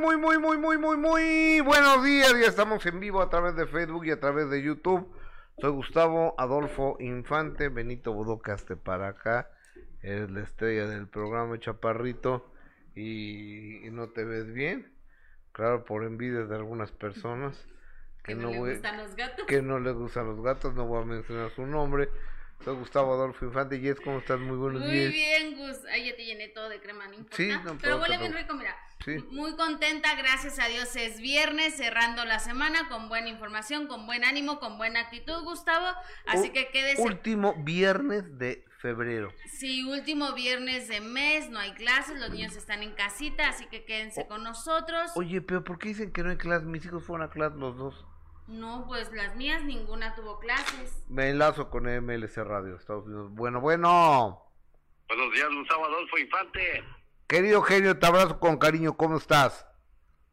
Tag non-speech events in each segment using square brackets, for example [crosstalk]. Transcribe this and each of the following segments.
muy, muy, muy, muy, muy, muy buenos días. Ya estamos en vivo a través de Facebook y a través de YouTube. Soy Gustavo Adolfo Infante, Benito Bodocaste para acá. Eres la estrella del programa Chaparrito y, y no te ves bien. Claro, por envidia de algunas personas que, no, le gustan los gatos. que no les gustan los gatos, no voy a mencionar su nombre. Soy Gustavo Adolfo Infante. Yes, ¿cómo estás? Muy buenos Muy días. bien, Gus. Ay, ya te llené todo de crema, no importa. Sí, no Pero huele bien rico, mira. Sí. Muy contenta, gracias a Dios. Es viernes, cerrando la semana con buena información, con buen ánimo, con buena actitud, Gustavo. Así U- que quédese. Último viernes de febrero. Sí, último viernes de mes, no hay clases, los niños están en casita, así que quédense O- con nosotros. Oye, pero ¿por qué dicen que no hay clase? Mis hijos fueron a clase los dos. No, pues las mías ninguna tuvo clases. Me enlazo con MLC Radio, Estados Unidos. Bueno, bueno. Buenos días, Gustavo Adolfo Infante. Querido genio, te abrazo con cariño. ¿Cómo estás?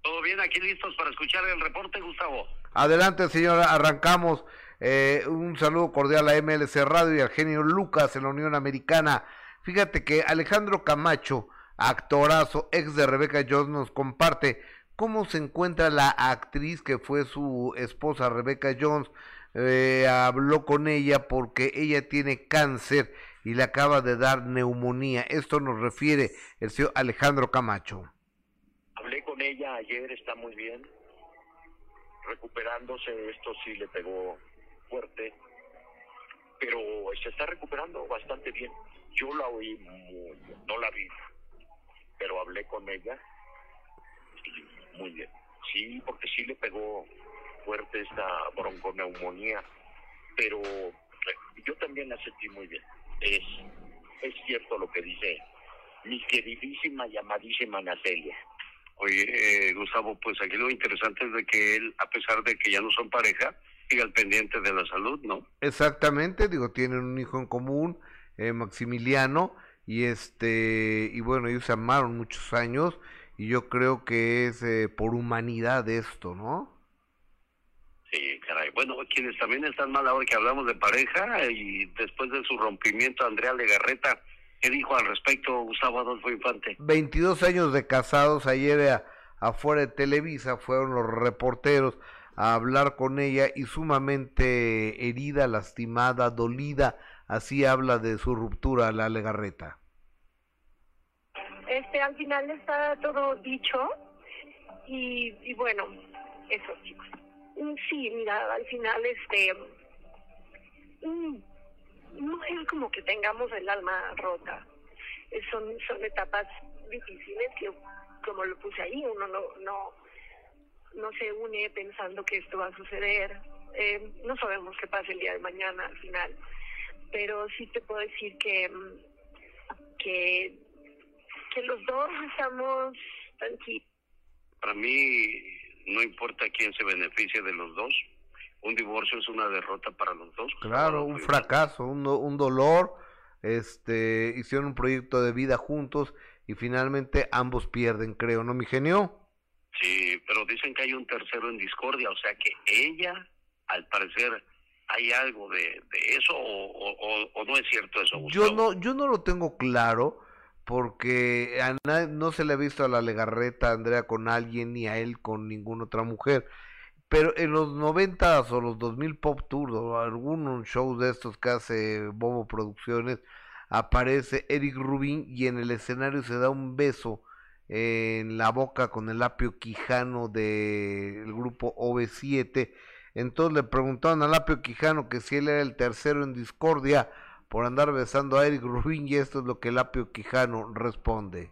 ¿Todo bien? Aquí listos para escuchar el reporte, Gustavo. Adelante, señora. Arrancamos. Eh, un saludo cordial a MLC Radio y al genio Lucas en la Unión Americana. Fíjate que Alejandro Camacho, actorazo, ex de Rebeca Jones, nos comparte cómo se encuentra la actriz que fue su esposa Rebeca Jones. Eh, habló con ella porque ella tiene cáncer y le acaba de dar neumonía. Esto nos refiere el señor Alejandro Camacho. Hablé con ella ayer, está muy bien, recuperándose, esto sí le pegó fuerte, pero se está recuperando bastante bien. Yo la oí muy no la vi, pero hablé con ella muy bien. Sí, porque sí le pegó fuerte esta bronconeumonía, pero eh, yo también la sentí muy bien. Es, es cierto lo que dice mi queridísima y amadísima Natalia. Oye, eh, Gustavo, pues aquí lo interesante es de que él, a pesar de que ya no son pareja, sigue al pendiente de la salud, ¿no? Exactamente, digo, tienen un hijo en común, eh, Maximiliano, y este, y bueno, ellos se amaron muchos años, y yo creo que es eh, por humanidad esto, ¿no? Sí, caray. Bueno, quienes también están mal ahora que hablamos de pareja y después de su rompimiento, Andrea Legarreta, ¿qué dijo al respecto Gustavo Adolfo Infante? 22 años de casados, ayer a- afuera de Televisa fueron los reporteros a hablar con ella y sumamente herida, lastimada, dolida, así habla de su ruptura la Legarreta. Este, al final está todo dicho y, y bueno, eso chicos. Mm, Sí, mira, al final este, mm, no es como que tengamos el alma rota. Eh, Son, son etapas difíciles que, como lo puse ahí, uno no, no, no se une pensando que esto va a suceder. Eh, no sabemos qué pasa el día de mañana al final, pero sí te puedo decir que, mm, que que los dos estamos tranquilos. Para mí no importa quién se beneficie de los dos. Un divorcio es una derrota para los dos. Claro, un fracaso, un, do- un dolor, este, hicieron un proyecto de vida juntos y finalmente ambos pierden, creo, ¿no, mi genio? Sí, pero dicen que hay un tercero en discordia, o sea que ella, al parecer, hay algo de, de eso o, o- o- o no es cierto eso. Yo Gustavo? no, yo no lo tengo claro porque a no se le ha visto a la Legarreta, a Andrea con alguien ni a él con ninguna otra mujer. Pero en los noventas o los 2000 Pop Tour o algún show de estos que hace Bobo Producciones, aparece Eric Rubin y en el escenario se da un beso en la boca con el apio Quijano del grupo OV7. Entonces le preguntaron al apio Quijano que si él era el tercero en discordia por andar besando a Eric Rubin y esto es lo que el apio Quijano responde.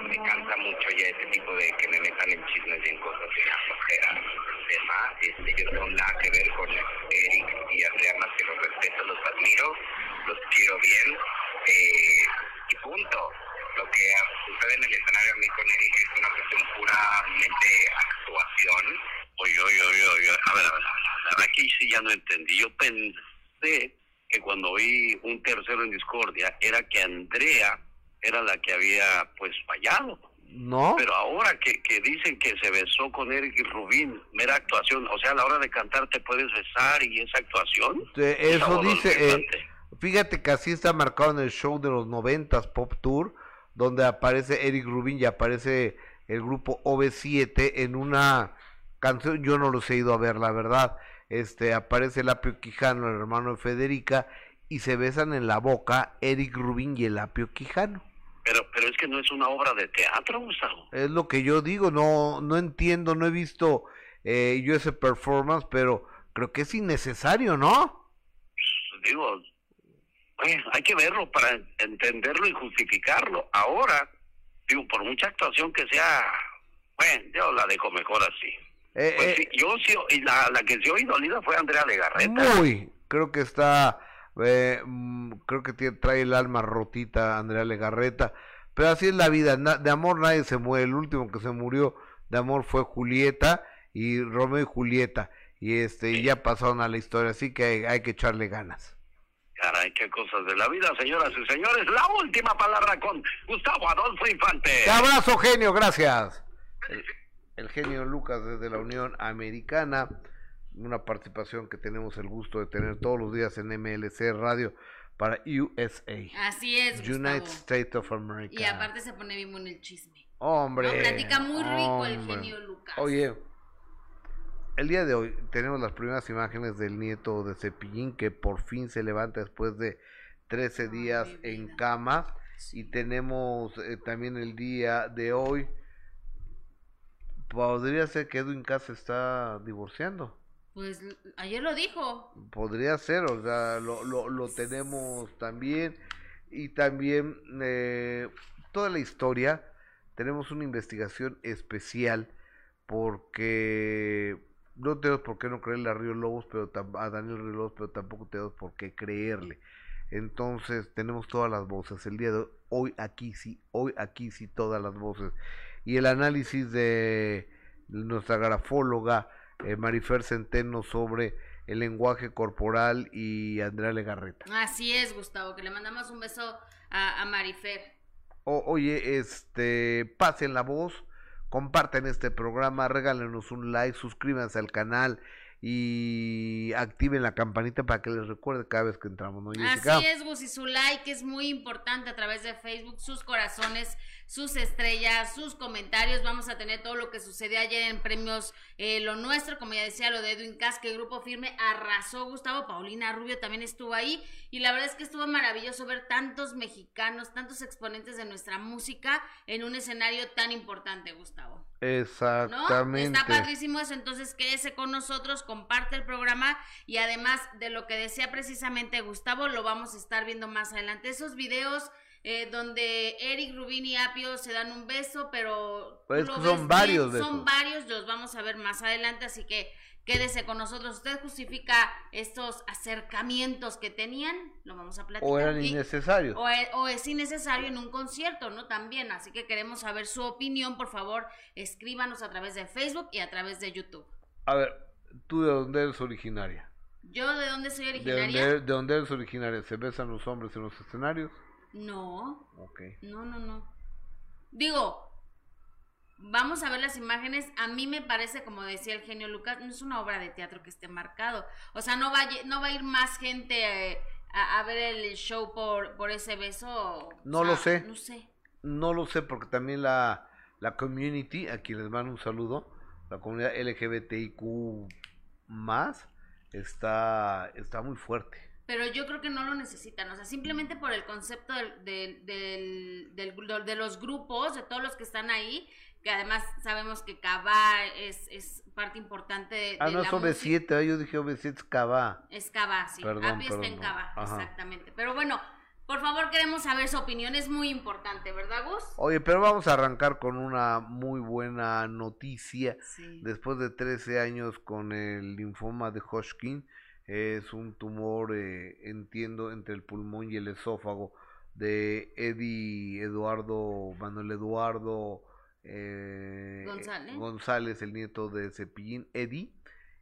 Me cansa mucho ya ese tipo de que me metan en chismes y en cosas de la flojera. Tema, este, yo no tengo nada que ver con Eric y Andrea más que los respeto, los admiro, los quiero bien eh, y punto. Lo que sucede en el escenario a mí con Eric es una cuestión puramente actuación. Oye, oye, oye, oye, a ver, a ver, a ver, a ver, aquí sí ya no entendí. Yo pensé que cuando vi un tercero en discordia era que Andrea era la que había pues fallado. ¿No? Pero ahora que, que dicen que se besó con Eric y Rubín, mera actuación, o sea, a la hora de cantar te puedes besar y esa actuación. Eh, Eso dice, eh, fíjate que así está marcado en el show de los noventas Pop Tour, donde aparece Eric Rubin y aparece el grupo OV7 en una canción, yo no los he ido a ver, la verdad. Este aparece el Apio Quijano, el hermano de Federica, y se besan en la boca Eric Rubin y el Apio Quijano. Pero, pero es que no es una obra de teatro, Gustavo. Es lo que yo digo, no, no entiendo, no he visto eh, yo ese performance, pero creo que es innecesario, ¿no? Pues, digo, hay que verlo para entenderlo y justificarlo. Ahora, digo, por mucha actuación que sea, bueno, yo la dejo mejor así. Eh, pues eh, yo sí, y la, la que se oí dolida fue Andrea Legarreta. Muy, creo que está, eh, mm, creo que tiene, trae el alma rotita Andrea Legarreta. Pero así es la vida, de amor nadie se muere. El último que se murió de amor fue Julieta y Romeo y Julieta. Y este, y ya pasaron a la historia, así que hay que echarle ganas. Caray, qué cosas de la vida, señoras y señores. La última palabra con Gustavo Adolfo Infante. Te abrazo, genio, gracias. El, genio Lucas desde la Unión Americana, una participación que tenemos el gusto de tener todos los días en MLC Radio para USA. Así es. United States of America. Y aparte se pone bien en el chisme. Hombre. platica muy rico el genio Lucas. Oye, el día de hoy tenemos las primeras imágenes del nieto de Cepillín que por fin se levanta después de 13 días en cama y tenemos eh, también el día de hoy podría ser que Edwin Cass está divorciando. Pues ayer lo dijo. Podría ser, o sea, lo, lo, lo tenemos también y también eh, toda la historia tenemos una investigación especial porque no tenemos por qué no creerle a Río Lobos, pero a Daniel Río Lobos, pero tampoco tenemos por qué creerle. Entonces tenemos todas las voces. El día de hoy aquí sí, hoy aquí sí todas las voces. Y el análisis de nuestra grafóloga eh, Marifer Centeno sobre el lenguaje corporal y Andrea Legarreta. Así es, Gustavo, que le mandamos un beso a, a Marifer. oye, este, pasen la voz comparten este programa, regálenos un like, suscríbanse al canal y activen la campanita para que les recuerde cada vez que entramos. ¿no, Así es, Gus, y su like es muy importante a través de Facebook, sus corazones sus estrellas, sus comentarios. Vamos a tener todo lo que sucedió ayer en premios eh, Lo Nuestro, como ya decía, lo de Edwin Cass, que el grupo firme arrasó. Gustavo Paulina Rubio también estuvo ahí. Y la verdad es que estuvo maravilloso ver tantos mexicanos, tantos exponentes de nuestra música en un escenario tan importante, Gustavo. Exactamente. Está padrísimo eso. Entonces, quédese con nosotros, comparte el programa y además de lo que decía precisamente Gustavo, lo vamos a estar viendo más adelante. Esos videos eh, donde Eric, Rubín y Apio se dan un beso, pero pues son varios Son varios, los vamos a ver más adelante, así que quédese con nosotros. ¿Usted justifica estos acercamientos que tenían? Lo vamos a platicar. O eran innecesarios. E, o, es innecesario en un concierto, ¿no? También, así que queremos saber su opinión. Por favor, escríbanos a través de Facebook y a través de YouTube. A ver, ¿tú de dónde eres originaria? ¿Yo de dónde soy originaria? ¿De dónde, de dónde eres originaria? ¿Se besan los hombres en los escenarios? No. Ok. No, no, no. Digo, vamos a ver las imágenes. A mí me parece, como decía el genio Lucas, no es una obra de teatro que esté marcado. O sea, no va, no va a ir más gente eh, a, ver el show por, por ese beso. No lo sé. No sé. No lo sé porque también la, la community, a quien les mando un saludo, la comunidad LGBTIQ más, está, está muy fuerte pero yo creo que no lo necesitan, o sea, simplemente por el concepto del, del, del, de los grupos, de todos los que están ahí, que además sabemos que Cabá es, es parte importante de, ah, no es OV7, yo dije OV7 es Cabá. Es Cabá, sí, Api está en Cabá, exactamente. Pero bueno, por favor queremos saber su opinión, es muy importante, ¿verdad Gus? Oye, pero vamos a arrancar con una muy buena noticia. Después de 13 años con el linfoma de Hodgkin, es un tumor, eh, entiendo, entre el pulmón y el esófago de Eddie Eduardo, Manuel Eduardo eh, González. el nieto de Cepillín, Eddie,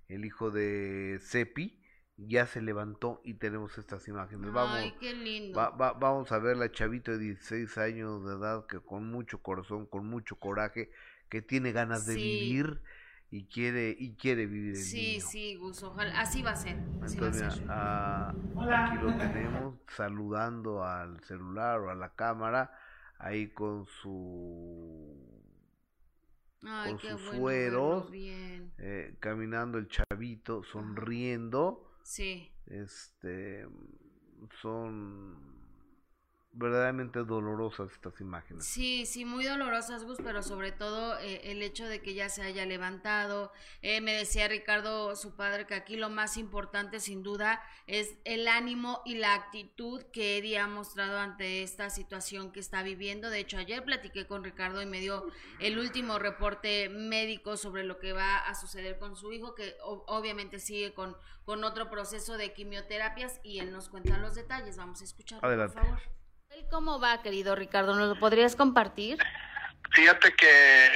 el hijo de Cepi, ya se levantó y tenemos estas imágenes. Vamos, qué lindo. vamos a ver la chavito de 16 años de edad que con mucho corazón, con mucho coraje, que tiene ganas de vivir y quiere y quiere vivir el sí sí Gus ojalá así va a ser entonces ah, aquí lo tenemos saludando al celular o a la cámara ahí con su Ay, con qué sus bueno fueros, bien. eh, caminando el chavito, sonriendo, Sí. este, son verdaderamente dolorosas estas imágenes. Sí, sí, muy dolorosas, Gus, pero sobre todo eh, el hecho de que ya se haya levantado. Eh, me decía Ricardo, su padre, que aquí lo más importante, sin duda, es el ánimo y la actitud que Eddie ha mostrado ante esta situación que está viviendo. De hecho, ayer platiqué con Ricardo y me dio el último reporte médico sobre lo que va a suceder con su hijo, que o- obviamente sigue con, con otro proceso de quimioterapias y él nos cuenta los detalles. Vamos a escucharlo, Adelante. por favor. ¿Cómo va, querido Ricardo? ¿Nos lo podrías compartir? Fíjate que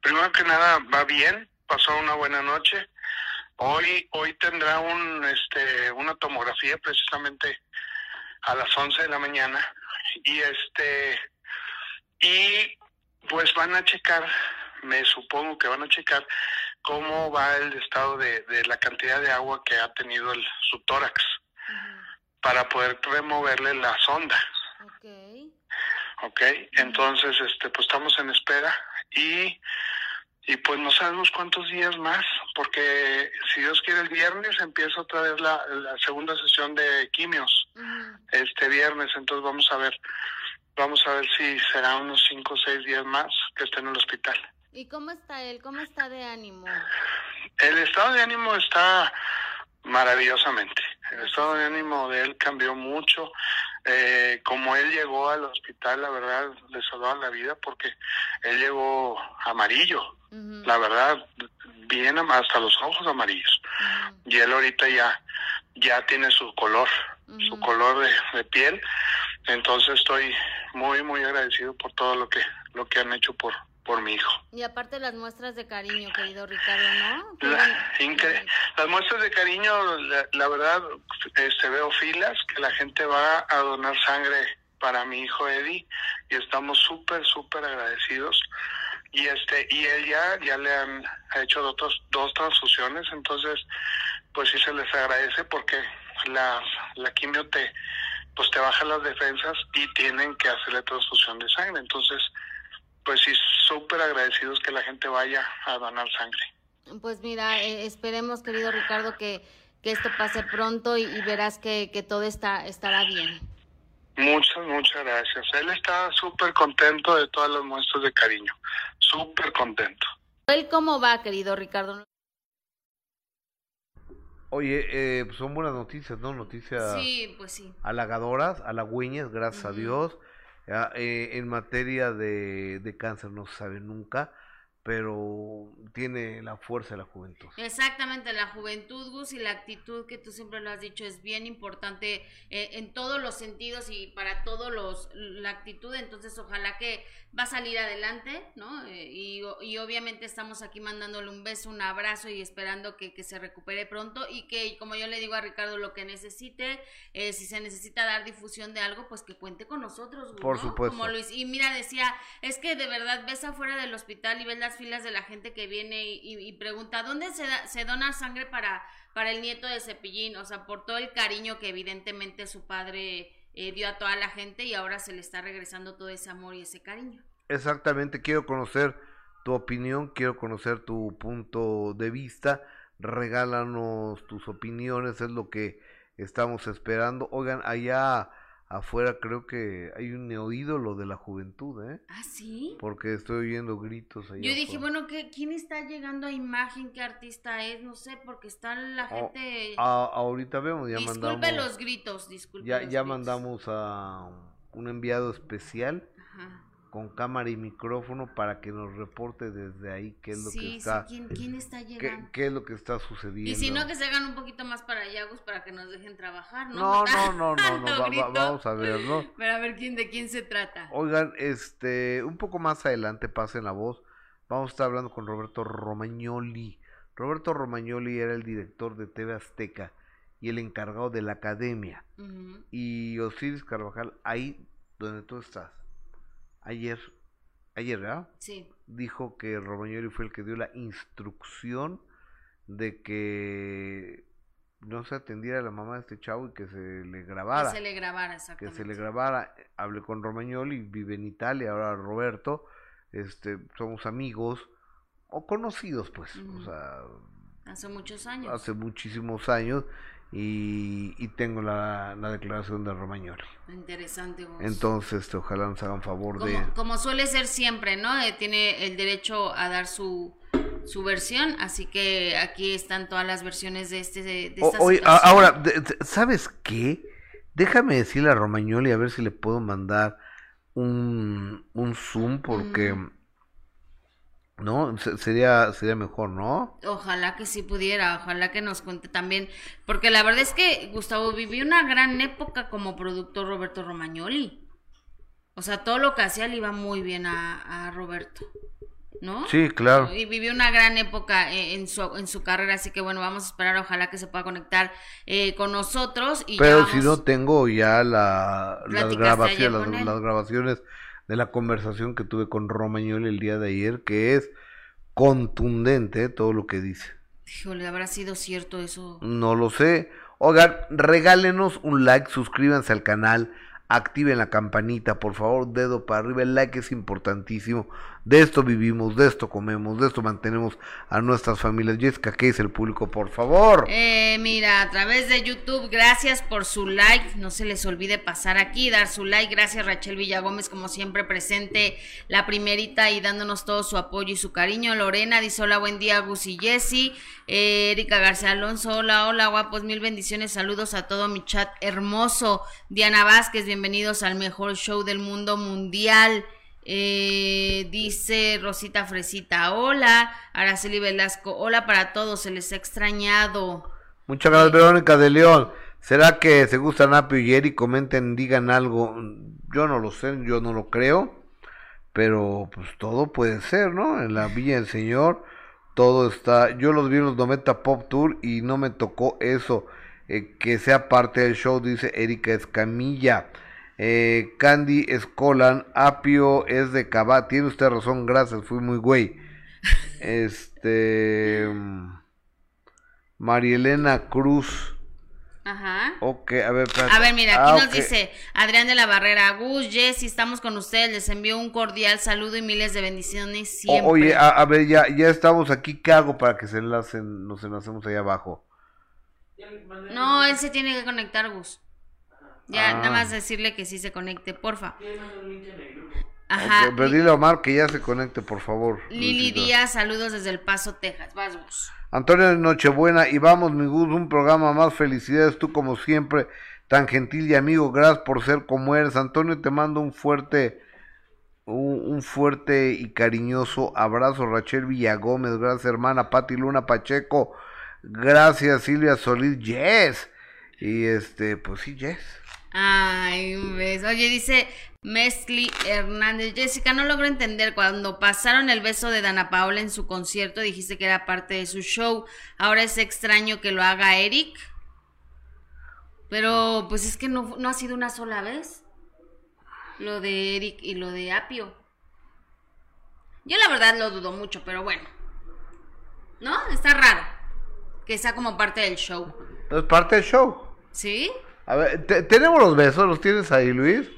primero que nada va bien, pasó una buena noche. Hoy hoy tendrá un este una tomografía precisamente a las 11 de la mañana y este y pues van a checar, me supongo que van a checar cómo va el estado de, de la cantidad de agua que ha tenido el, su tórax para poder removerle la sonda. Ok. Ok, entonces, este, pues estamos en espera y, y pues no sabemos cuántos días más, porque si Dios quiere el viernes empieza otra vez la, la segunda sesión de quimios, este viernes, entonces vamos a ver, vamos a ver si será unos cinco o seis días más que esté en el hospital. ¿Y cómo está él? ¿Cómo está de ánimo? El estado de ánimo está maravillosamente. El estado de ánimo de él cambió mucho. Eh, como él llegó al hospital, la verdad, le salvaron la vida porque él llegó amarillo. La verdad, bien hasta los ojos amarillos. Y él ahorita ya, ya tiene su color, su color de, de piel. Entonces estoy muy, muy agradecido por todo lo que, lo que han hecho por, por mi hijo. Y aparte las muestras de cariño, querido Ricardo, ¿no? La- incre- Las muestras de cariño, la, la verdad, este, veo filas que la gente va a donar sangre para mi hijo Eddie y estamos súper, súper agradecidos. Y este y él ya, ya le han hecho otros, dos transfusiones, entonces pues sí se les agradece porque la, la quimio te, pues te baja las defensas y tienen que hacerle transfusión de sangre. Entonces, pues sí, súper agradecidos que la gente vaya a donar sangre. Pues mira, eh, esperemos, querido Ricardo, que, que esto pase pronto y, y verás que, que todo está, estará bien. Muchas, muchas gracias. Él está súper contento de todas las muestras de cariño. Súper contento. ¿Él cómo va, querido Ricardo? Oye, eh, pues son buenas noticias, ¿no? Noticias Sí, pues sí. halagadoras, halagüeñas, gracias a. Dios. Ya, eh, en materia de, de cáncer no se sabe nunca, pero tiene la fuerza de la juventud. Exactamente, la juventud, Gus, y la actitud que tú siempre lo has dicho es bien importante eh, en todos los sentidos y para todos los, la actitud, entonces ojalá que va a salir adelante, ¿no? Eh, y, y obviamente estamos aquí mandándole un beso, un abrazo y esperando que, que se recupere pronto y que, como yo le digo a Ricardo, lo que necesite, eh, si se necesita dar difusión de algo, pues que cuente con nosotros, Gus, Por ¿no? supuesto. Como Luis. Y mira, decía, es que de verdad ves afuera del hospital y ves las filas de la gente que viene y, pregunta, ¿dónde se, da- se dona sangre para, para el nieto de Cepillín? O sea, por todo el cariño que evidentemente su padre eh, dio a toda la gente y ahora se le está regresando todo ese amor y ese cariño. Exactamente, quiero conocer tu opinión, quiero conocer tu punto de vista. Regálanos tus opiniones, es lo que estamos esperando. Oigan, allá afuera creo que hay un neoídolo de la juventud, ¿eh? ¿Ah, sí? Porque estoy oyendo gritos allá Yo dije, afuera. bueno, ¿qué, ¿quién está llegando a imagen? ¿Qué artista es? No sé, porque está la Oh, gente... A- ahorita vemos, ya disculpe mandamos, los gritos, disculpe ya, los ya gritos. mandamos a un enviado especial Ajá. Con cámara y micrófono para que nos reporte desde ahí qué es lo sí, que está, sí, ¿quién, quién está qué, llegando? qué es lo que está sucediendo. Y si no, que se hagan un poquito más para allá, Gus, para que nos dejen trabajar, ¿no? No, no, no, no, [laughs] no, va- va- vamos a ver, ¿no? Pero a ver quién de quién se trata. Oigan, este, un poco más adelante, pasen la voz, vamos a estar hablando con Roberto Romagnoli. Roberto Romagnoli era el director de TV Azteca y el encargado de la academia. Ujú. Y Osiris Carvajal, ahí donde tú estás, ayer, ayer, ¿verdad? Sí. Dijo que Romagnoli fue el que dio la instrucción de que no se atendiera a la mamá de este chavo y que se le grabara. Que se le grabara, que exactamente. se le grabara. Hablé con Romagnoli, vive en Italia, ahora Roberto, este, somos amigos, o conocidos, pues, o sea, Hace muchos años. hace muchísimos años y, y tengo la, la declaración de Romagnoli. Interesante. Gus. Entonces, este, ojalá nos hagan favor de... como, como suele ser siempre, ¿no? Eh, tiene el derecho a dar su, su versión, así que aquí están todas las versiones de este de, de O- esta oye, ahora, ¿sabes qué? Déjame decirle a Romagnoli a ver si le puedo mandar un, un Zoom porque... Mm. No, Se- sería, sería mejor, ¿no? Ojalá que sí pudiera, ojalá que nos cuente también, porque la verdad es que Gustavo vivió una gran época como productor Roberto Romagnoli. O sea, todo lo que hacía le iba muy bien a, a Roberto, ¿no? Sí, claro. Y vivió una gran época eh, en su, en su carrera, así que bueno, vamos a esperar, ojalá que se pueda conectar eh, con nosotros. Y Pero si no tengo ya la, las, las grabaciones de la conversación que tuve con Romagnoli el día de ayer, que es contundente todo lo que dice. Híjole, ¿habrá sido cierto eso? No lo sé. Oigan, regálenos un like, suscríbanse al canal, activen la campanita, por favor, dedo para arriba, el like es importantísimo. De esto vivimos, de esto comemos, de esto mantenemos a nuestras familias. Jessica, ¿qué dice el público, por favor? Eh, mira, a través de YouTube, gracias por su like. No se les olvide pasar aquí, dar su like. Gracias, Rachel Villagómez, como siempre, presente la primerita y dándonos todo su apoyo y su cariño. Lorena dice: Hola, buen día, Gus y Jessy. Eh, Erika García Alonso, hola, hola, guapos, mil bendiciones. Saludos a todo mi chat hermoso. Diana Vázquez, bienvenidos al mejor show del mundo mundial. Eh, dice Rosita Fresita, hola. Araceli Velasco, hola para todos, se les ha extrañado. Muchas gracias, Verónica de León. ¿Será que se gustan Apio y Eri? Comenten, digan algo. Yo no lo sé, yo no lo creo. Pero pues todo puede ser, ¿no? En la Villa del Señor todo está. Yo los vi en los 90 Pop Tour y no me tocó eso. eh, que sea parte del show, dice Erika Escamilla. Eh, Candy Escolan, Apio es de Cabá. Tiene usted razón, gracias, fui muy güey. Este. mm, Marielena Cruz. Ajá. Ok, a ver, espérate. A ver, mira, aquí Ah, nos dice Adrián de la Barrera, Gus, Jessy, estamos con ustedes, les envío un cordial saludo y miles de bendiciones O- siempre. oye, a, a ver, ya, ya estamos aquí. ¿Qué hago para que se enlacen, nos enlacemos ahí abajo? No, él se tiene que conectar, Gus. Ya, Ah. nada más decirle que sí se conecte, porfa. Ajá. pero dile a Omar que ya se conecte, por favor. Lili Luisito. Díaz, saludos desde El Paso, Texas. Vas, Gus. Antonio Nochebuena, y vamos, mi Gus, un programa más. Felicidades, tú como siempre, tan gentil y amigo. Gracias por ser como eres. Antonio, te mando un fuerte, un, un fuerte y cariñoso abrazo. Rachel Villagómez, gracias, hermana. Pati Luna Pacheco, gracias, Silvia Solís, yes. Y este, pues sí, yes. Ay, un beso. Oye, dice Mesli Hernández. Jessica, no logro entender. Cuando pasaron el beso de Dana Paola en su concierto, dijiste que era parte de su show. Ahora es extraño que lo haga Eric. Pero, pues es que no, no ha sido una sola vez. Lo de Eric y lo de Apio. Yo la verdad lo dudo mucho, pero bueno. ¿No? Está raro. Que sea como parte del show. Es parte del show. ¿Sí? A ver, te- tenemos los besos, ¿los tienes ahí, Luis?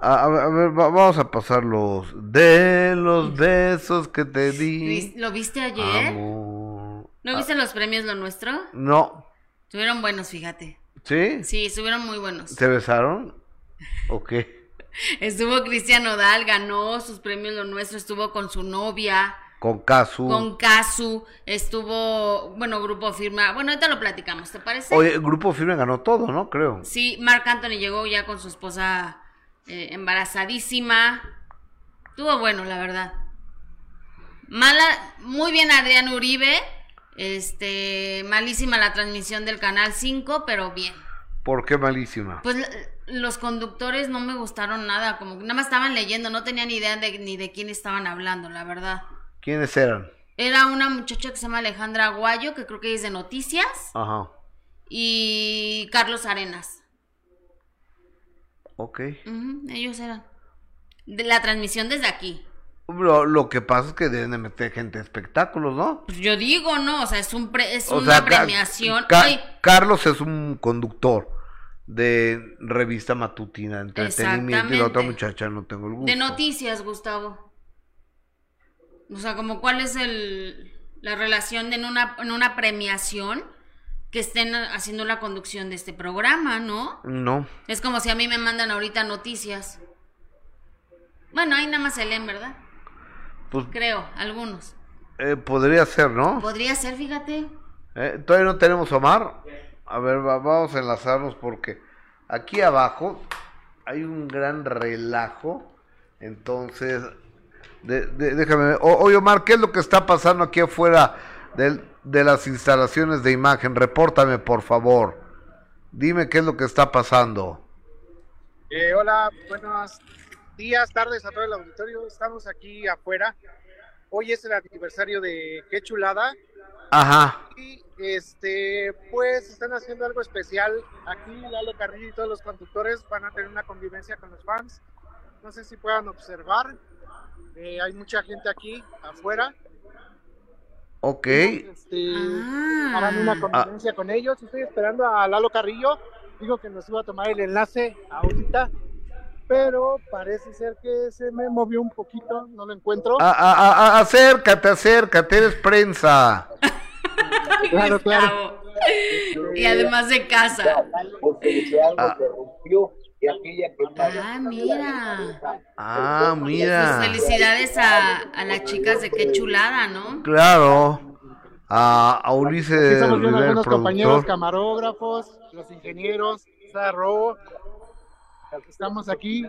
A, a ver, a ver, va- vamos a pasar los de los besos que te di. ¿Vis- ¿Lo viste ayer? Amor. ¿No viste los premios lo nuestro? No, Estuvieron buenos, fíjate. ¿sí? Sí, estuvieron muy buenos. ¿Se besaron? ¿O qué? [laughs] Estuvo Cristian Nodal, ganó sus premios lo nuestro, estuvo con su novia, Con Casu. con Casu, estuvo, bueno, Grupo Firma. Bueno, ahorita lo platicamos, ¿te parece? Oye, el grupo firme ganó todo, ¿no? Creo. Sí, Marc Anthony llegó ya con su esposa eh, embarazadísima. Estuvo bueno, la verdad. Mala, muy bien Adrián Uribe. Este, malísima la transmisión del canal 5, pero bien. ¿Por qué malísima? Pues los conductores no me gustaron nada, como que nada más estaban leyendo, no tenían idea de, ni de quién estaban hablando, la verdad. ¿Quiénes eran? Era una muchacha que se llama Alejandra Aguayo, que creo que es de noticias, Ajá. y Carlos Arenas. Ok. Ujú, ellos eran. De la transmisión desde aquí. Lo, lo que pasa es que deben de meter gente de espectáculos, ¿no? Pues yo digo, ¿no? O sea, es, un pre- es O una sea, premiación. Ca- Ay, Carlos es un conductor de revista matutina entretenimiento y la otra muchacha no tengo el gusto. de noticias, Gustavo. O sea, como cuál es el, la relación de en una, en una premiación que estén haciendo la conducción de este programa, ¿no? No. Es como si a mí me mandan ahorita noticias. Bueno, ahí nada más se leen, ¿verdad? Pues Creo, algunos. eh, podría ser, ¿no? Podría ser, fíjate. Eh, Todavía no tenemos Omar. A ver, va- vamos a enlazarnos porque aquí abajo hay un gran relajo. Entonces, de- de- déjame ver. O- oye, Omar, ¿qué es lo que está pasando aquí afuera del- de las instalaciones de imagen? Repórtame, por favor. Dime qué es lo que está pasando. Eh, hola, buenos días, tardes a todo el auditorio. Estamos aquí afuera. Hoy es el aniversario de Qué Chulada. Ajá. Y este, pues están haciendo algo especial. Aquí Lalo Carrillo y todos los conductores van a tener una convivencia con los fans. No sé si puedan observar. Eh, hay mucha gente aquí afuera. Ok. Este, Ah. harán una convivencia con ellos. Estoy esperando a Lalo Carrillo. Digo que nos iba a tomar el enlace ahorita, pero parece ser que se me movió un poquito, no lo encuentro. A- a- a- acércate, acércate, eres prensa. [laughs] claro, claro. Y además de casa. porque algo Ah. se rompió y aquella que Ah, mira. Ah, Pues mira. felicidades a, a las chicas de qué chulada, ¿no? Claro. A, a Ulises estamos viendo Rivera, el algunos compañeros camarógrafos, los ingenieros, Robo. Estamos aquí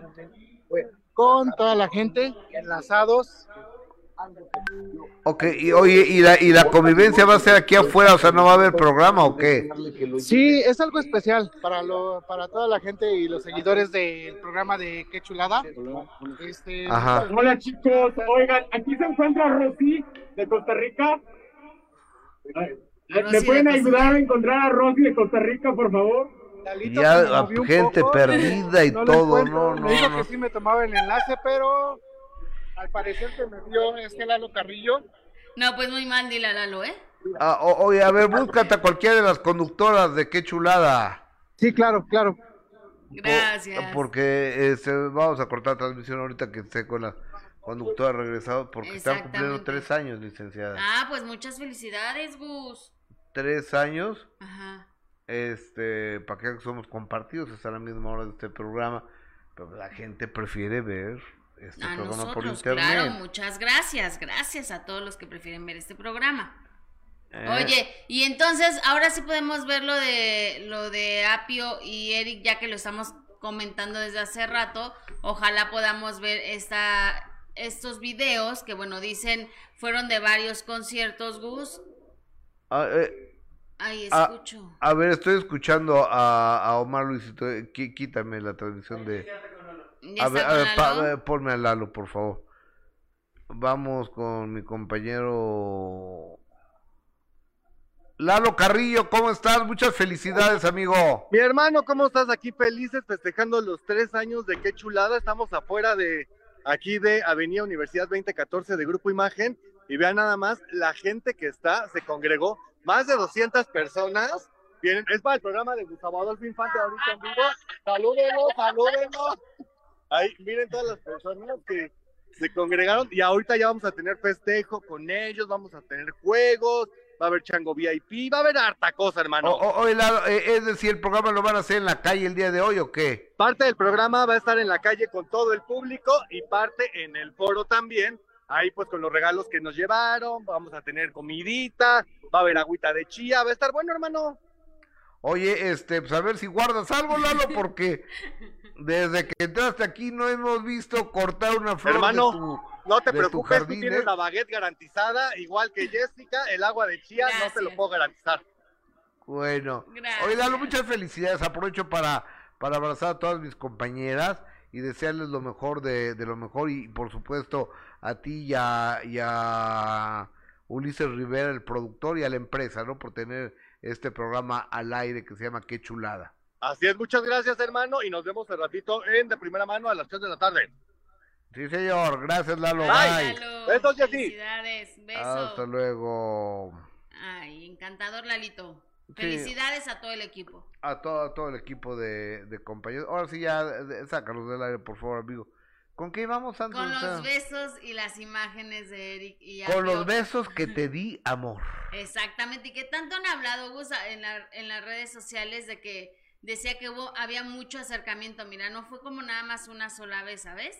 con toda la gente enlazados. Ok, y oye, ¿y la, ¿y la convivencia va a ser aquí afuera? O sea, ¿no va a haber programa o qué? Sí, es algo especial para lo, para toda la gente y los seguidores del programa de Qué Chulada. Este, Ajá. Hola chicos, oigan, aquí se encuentra Rosy de Costa Rica. ¿Me pueden ayudar a encontrar a Rosy de Costa Rica, por favor? Lalito Ya, gente poco, perdida y lo todo, encuentro. no, Me dijo no, que no. sí me tomaba el enlace, pero al parecer se me dio este Lalo Carrillo. No, pues muy mal, dile a Lalo, ¿eh? Ah, o- oye, a ver, búscate a cualquiera de las conductoras de qué chulada. Sí, claro, claro. Gracias. Porque este, vamos a cortar transmisión ahorita que esté con la conductora regresado porque están cumpliendo tres años, licenciada. Ah, pues muchas felicidades, Gus. Tres años. Ajá. este, para que somos compartidos, está a la misma hora de este programa, pero la gente prefiere ver este A programa por internet. claro, muchas gracias. Gracias a todos los que prefieren ver este programa. ¿eh? Oye, y entonces ahora sí podemos ver lo de lo de Apio y Eric, ya que lo estamos comentando desde hace rato. Ojalá podamos ver esta estos videos que bueno dicen fueron de varios conciertos, Gus. Ah, eh, Ay, Ah, escucho. a ver, estoy escuchando a, a Omar Luisito, eh, quítame la transmisión de... ¿Ya A ver, a ver, pa- eh, ponme a Lalo, por favor. Vamos con mi compañero... Lalo Carrillo, ¿cómo estás? Muchas felicidades, amigo. Mi hermano, ¿cómo estás? Aquí felices festejando los tres años de qué chulada. Estamos afuera de aquí de Avenida Universidad 2014 de Grupo Imagen y vean nada más la gente que está, se congregó, más de 200 personas. Vienen, es para el programa de Gustavo Adolfo Infante ahorita en vivo. Salúdenlo, salúdenlo. Ahí, miren todas las personas que se congregaron y ahorita ya vamos a tener festejo con ellos, vamos a tener juegos, va a haber chango VIP, va a haber harta cosa, hermano. O- eh, es decir, ¿el programa lo van a hacer en la calle el día de hoy o qué? Parte del programa va a estar en la calle con todo el público y parte en el foro también. Ahí pues con los regalos que nos llevaron, vamos a tener comidita, va a haber agüita de chía, va a estar bueno, hermano. Oye, este, pues a ver si guardas algo, Lalo, porque [laughs] desde que entraste aquí no hemos visto cortar una flor Hermano, de tu... No te preocupes, tú jardín, tienes ¿eh? la baguette garantizada, igual que Jessica, el agua de chía no te lo puedo garantizar. Bueno, Gracias. oye, Lalo, muchas felicidades. Aprovecho para, para abrazar a todas mis compañeras y desearles lo mejor de, de lo mejor y, por supuesto, a ti y a, y a Ulises Rivera, el productor, y a la empresa, ¿no? Por tener este programa al aire que se llama Qué Chulada. Así es, muchas gracias, hermano, y nos vemos el ratito en de primera mano a las 3 de la tarde. Sí, señor. Gracias, Lalo. Bye. Bye. Lalo, Besos, Jessy. Felicidades, besos. Hasta luego. Ay, encantador, Lalito. Sí. Felicidades a todo el equipo. A todo, a todo el equipo de, de compañeros. Ahora sí, ya, de- sácalos del aire, por favor, amigo. ¿Con qué íbamos, Sandro? Con los besos y las imágenes de Eric y con los besos que te [laughs] di, amor. Exactamente, y que tanto han hablado Gus en, la- en las redes sociales de que decía que hubo, había mucho acercamiento, mira, no fue como nada más una sola vez, ¿sabes?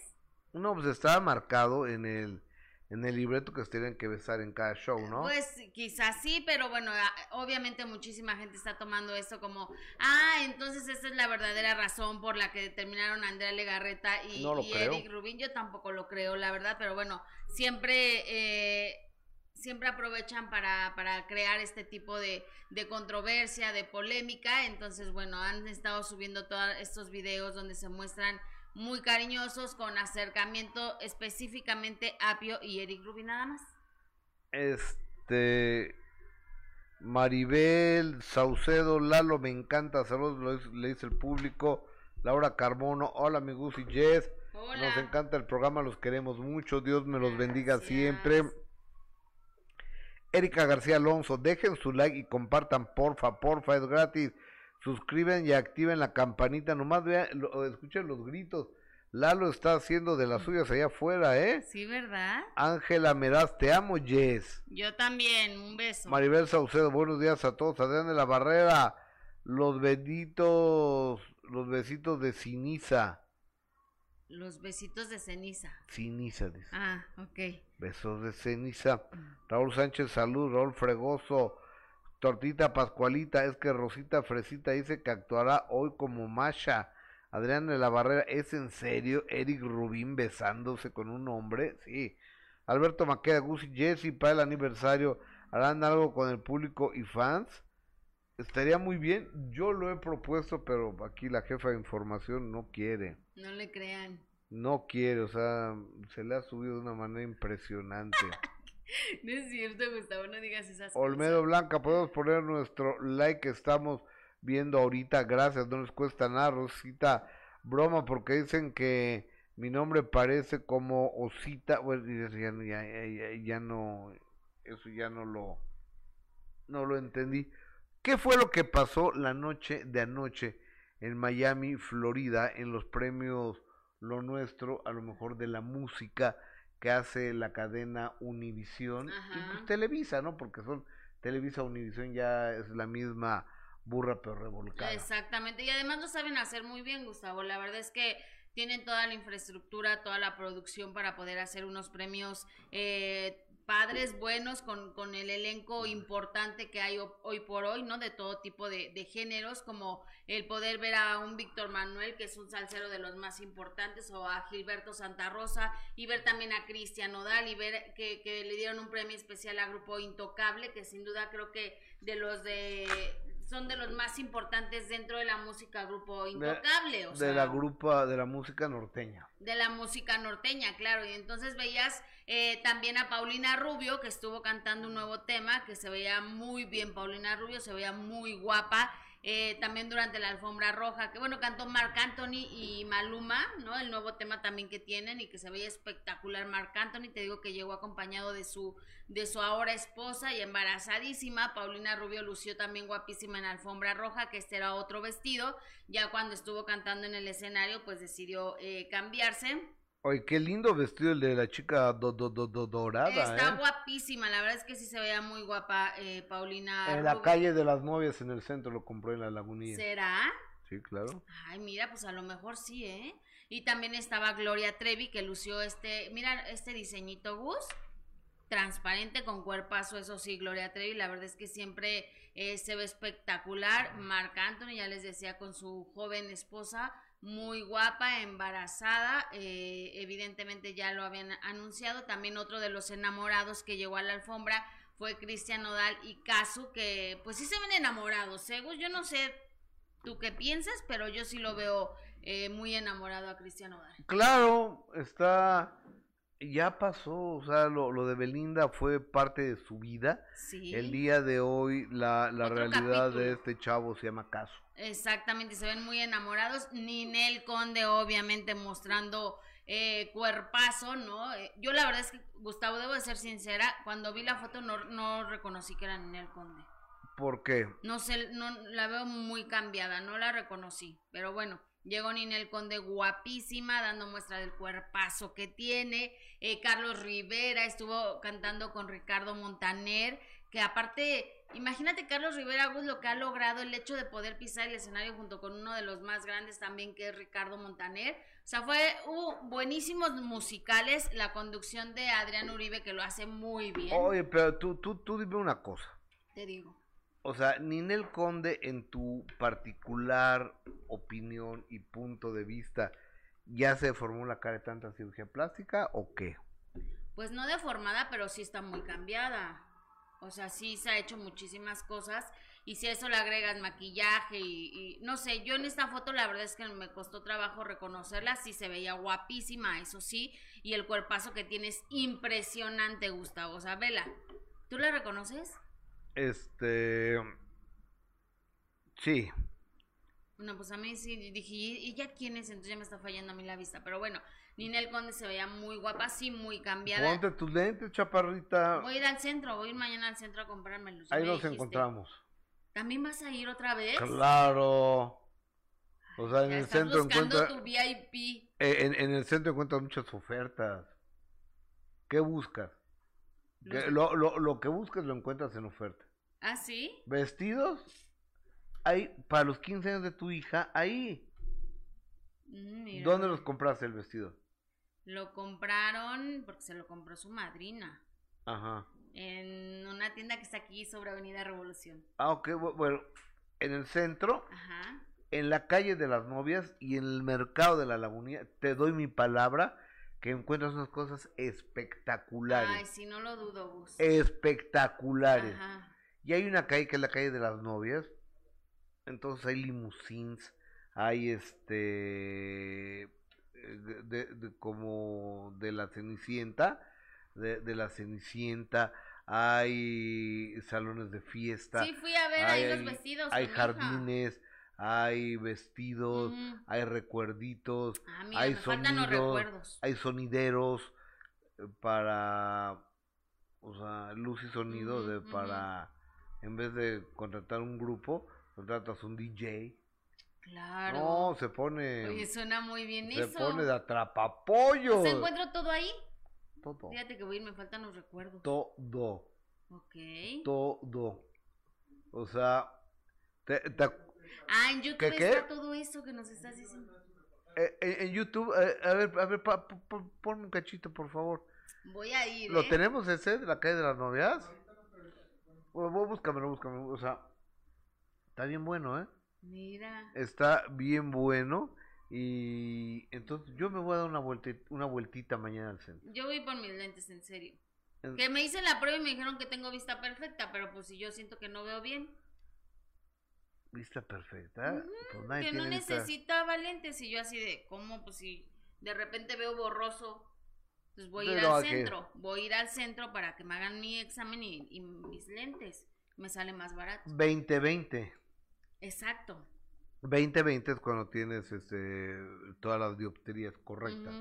No, pues estaba marcado en el, en el libreto que se tenían que besar en cada show, ¿no? Pues quizás sí, pero bueno, obviamente muchísima gente está tomando esto como, ah, entonces esa es la verdadera razón por la que determinaron a Andrea Legarreta y, No y. Eric Rubin. Yo tampoco lo creo, la verdad, pero bueno, siempre, eh, siempre aprovechan para, para crear este tipo de, de controversia, de polémica. Entonces, bueno, han estado subiendo todos estos videos donde se muestran muy cariñosos con acercamiento específicamente Apio y Eric Rubin nada más. Este. Maribel, Saucedo, Lalo, me encanta. Saludos, le dice el público. Laura Carmono, hola, mi Gus y Jess. Hola. Nos encanta el programa, los queremos mucho. Dios me los bendiga siempre. Erika García Alonso, dejen su like y compartan, porfa, porfa, es gratis. Suscriben y activen la campanita. Nomás vean, lo- escuchen los gritos. Lalo está haciendo de las suyas allá afuera, ¿eh? Sí, ¿verdad? Ángela Meraz, te amo, Jess. Yo también, un beso. Maribel Saucedo, buenos días a todos. Adrián de la Barrera, los benditos, los besitos de ceniza. Los besitos de ceniza. Ceniza, dice. Ah, ok. Besos de ceniza. Raúl Sánchez, salud. Raúl Fregoso. Tortita Pascualita. Es que Rosita Fresita dice que actuará hoy como Masha. Adrián de la Barrera. ¿Es en serio Eric Rubín besándose con un hombre? Sí. Alberto Maqueda, Gus y Jesse para el aniversario. ¿Harán algo con el público y fans? Estaría muy bien. Yo lo he propuesto, pero aquí la jefa de información no quiere. No le crean. No quiere, o sea, se le ha subido de una manera impresionante. [laughs] No es cierto, Gustavo, no digas esas Olmedo Blanca, podemos poner nuestro like que estamos viendo ahorita. Gracias, no les cuesta nada, Rosita. Broma, porque dicen que mi nombre parece como Osita. Bueno, ya, ya- ya- ya no, eso ya no lo, no lo entendí. ¿Qué fue lo que pasó la noche de anoche en Miami, Florida, en los premios Lo Nuestro, a lo mejor de la música que hace la cadena Univisión y pues, Televisa, ¿no? Porque son Televisa Univisión ya es la misma burra pero revolcada. Exactamente, y además lo saben hacer muy bien, Gustavo. La verdad es que tienen toda la infraestructura, toda la producción para poder hacer unos premios eh, padres, buenos, con, con el elenco importante que hay ho- hoy por hoy, ¿no? De todo tipo de, de géneros, como el poder ver a un Víctor Manuel, que es un salsero de los más importantes, o a Gilberto Santa Rosa, y ver también a Cristian Nodal, y ver que, que le dieron un premio especial a Grupo Intocable, que sin duda creo que de los de son de los más importantes dentro de la música grupo De- intocable, o de la grupa de la música norteña. de la música norteña, claro. Y entonces veías eh, también a Paulina Rubio, que estuvo cantando un nuevo tema, que se veía muy bien. Paulina Rubio se veía muy guapa. Eh, también durante la alfombra roja, que bueno, cantó Marc Anthony y Maluma, ¿no? El nuevo tema también que tienen y que se veía espectacular. Marc Anthony, te digo que llegó acompañado de su, de su ahora esposa y embarazadísima. Paulina Rubio lució también guapísima en la alfombra roja, que este era otro vestido. Ya cuando estuvo cantando en el escenario, pues decidió eh, cambiarse. Oye, qué lindo vestido el de la chica do, do, do, do- dorada, Está ¿eh? guapísima, la verdad es que sí se veía muy guapa eh, Paulina. En la calle de las novias en el centro lo compró en la lagunilla. ¿Será? Sí, claro. Ay, mira, pues a lo mejor sí, ¿eh? Y también estaba Gloria Trevi que lució este, mira este diseñito Gus, transparente con cuerpazo, eso sí, Gloria Trevi, la verdad es que siempre eh, se ve espectacular. Marc Anthony, ya les decía, con su joven esposa, muy guapa, embarazada, eh, evidentemente ya lo habían anunciado. También otro de los enamorados que llegó a la alfombra fue Cristian Nodal y Casu, que pues sí se ven enamorados, ¿eh? Gus? Yo no sé tú qué piensas, pero yo sí lo veo eh, muy enamorado a Cristian Nodal. Claro, está. Ya pasó, o sea, lo, lo de Belinda fue parte de su vida. Sí. El día de hoy, la, la realidad capítulo. de este chavo se llama Caso. Exactamente, se ven muy enamorados. Ninel Conde, obviamente, mostrando eh, cuerpazo, ¿no? Eh, yo la verdad es que, Gustavo, debo de ser sincera, cuando vi la foto no, no reconocí que era Ninel Conde. ¿Por qué? No sé, no, la veo muy cambiada, no la reconocí. Pero bueno, Llegó Ninel Conde guapísima, dando muestra del cuerpazo que tiene. Eh, Carlos Rivera estuvo cantando con Ricardo Montaner, que aparte, imagínate Carlos Rivera, Gus, lo que ha logrado el hecho de poder pisar el escenario junto con uno de los más grandes también, que es Ricardo Montaner. O sea, fue buenísimos musicales, la conducción de Adrián Uribe, que lo hace muy bien. Oye, pero tú, tú, tú dime una cosa. Te digo. O sea, Ninel Conde, en tu particular opinión y punto de vista, ¿ya se formó la cara de tanta cirugía plástica o qué? Pues no deformada, pero sí está muy cambiada. O sea, sí se ha hecho muchísimas cosas. Y si eso le agregas maquillaje y, no sé, yo en esta foto la verdad es que me costó trabajo reconocerla. Sí se veía guapísima, eso sí. Y el cuerpazo que tiene es impresionante, Gustavo. O sea, vela. ¿Tú la reconoces? Este. Sí. No, pues a mí sí dije, ¿y ya quién es? Entonces ya me está fallando a mí la vista. Pero bueno, Ninel Conde se veía muy guapa, sí, muy cambiada. Ponte tus lentes, chaparrita. Voy a ir al centro, voy a ir mañana al centro a comprármelos. Ahí nos dijiste. encontramos. ¿También vas a ir otra vez? Claro. O sea, en Ya el centro buscando encuentra. tu VIP. eh, En, en el centro encuentras muchas ofertas. ¿Qué buscas? Lo, lo, lo que buscas lo encuentras en oferta. ¿Ah, sí? Vestidos, hay para los 15 años de tu hija, ahí. Mm, mira. ¿Dónde los compraste el vestido? Lo compraron porque se lo compró su madrina. Ajá. En una tienda que está aquí sobre Avenida Revolución. Ah, ok, bu- bueno, en el centro, Ajá. en la calle de las novias y en el mercado de la lagunilla, te doy mi palabra que encuentras unas cosas espectaculares. Ay, sí, no lo dudo, Gus. espectaculares. Ajá. Y hay una calle que es la calle de las novias. Entonces hay limusines, hay este de, de- de- como de la Cenicienta, de, la Cenicienta, hay salones de fiesta, Sí, fui a ver ahí los vestidos hay hija. jardines, hay vestidos, hay recuerditos, Ah, mira, hay sonidos, recuerdos. hay sonideros eh, para, o sea, luz y sonido de para, en vez de contratar un grupo, contratas un DJ. Claro. No, se pone, Oye, suena muy bien se eso. pone de atrapapollo. O sea, encuentro todo ahí. Todo, Fíjate que voy a ir, me faltan los recuerdos. todo, Ok. todo. O sea, te- te Ah, en YouTube ¿Qué, qué? está todo eso que nos estás diciendo. eh, en, en YouTube, eh, a ver, a ver, pa- pa- pa- ponme un cachito, por favor. Voy a ir, ¿Lo ¿eh? tenemos ese de la calle de las novias? Bueno, bú- búscamelo, búscamelo. O sea, está bien bueno, ¿eh? Mira. Está bien bueno. Y entonces yo me voy a dar una, vuelti- una vueltita mañana al centro. Yo voy por mis lentes, en serio. En- Que me hice la prueba y me dijeron que tengo vista perfecta, pero pues si yo siento que no veo bien. Vista perfecta. Ujú, Pues nadie que no necesitaba lentes y yo así de, ¿cómo? Pues si de repente veo borroso, pues voy a ir al centro. Voy a ir al centro para que me hagan mi examen y, y mis lentes. Me sale más barato. 2020. Exacto. 2020 es cuando tienes este, todas las dioptrías correctas.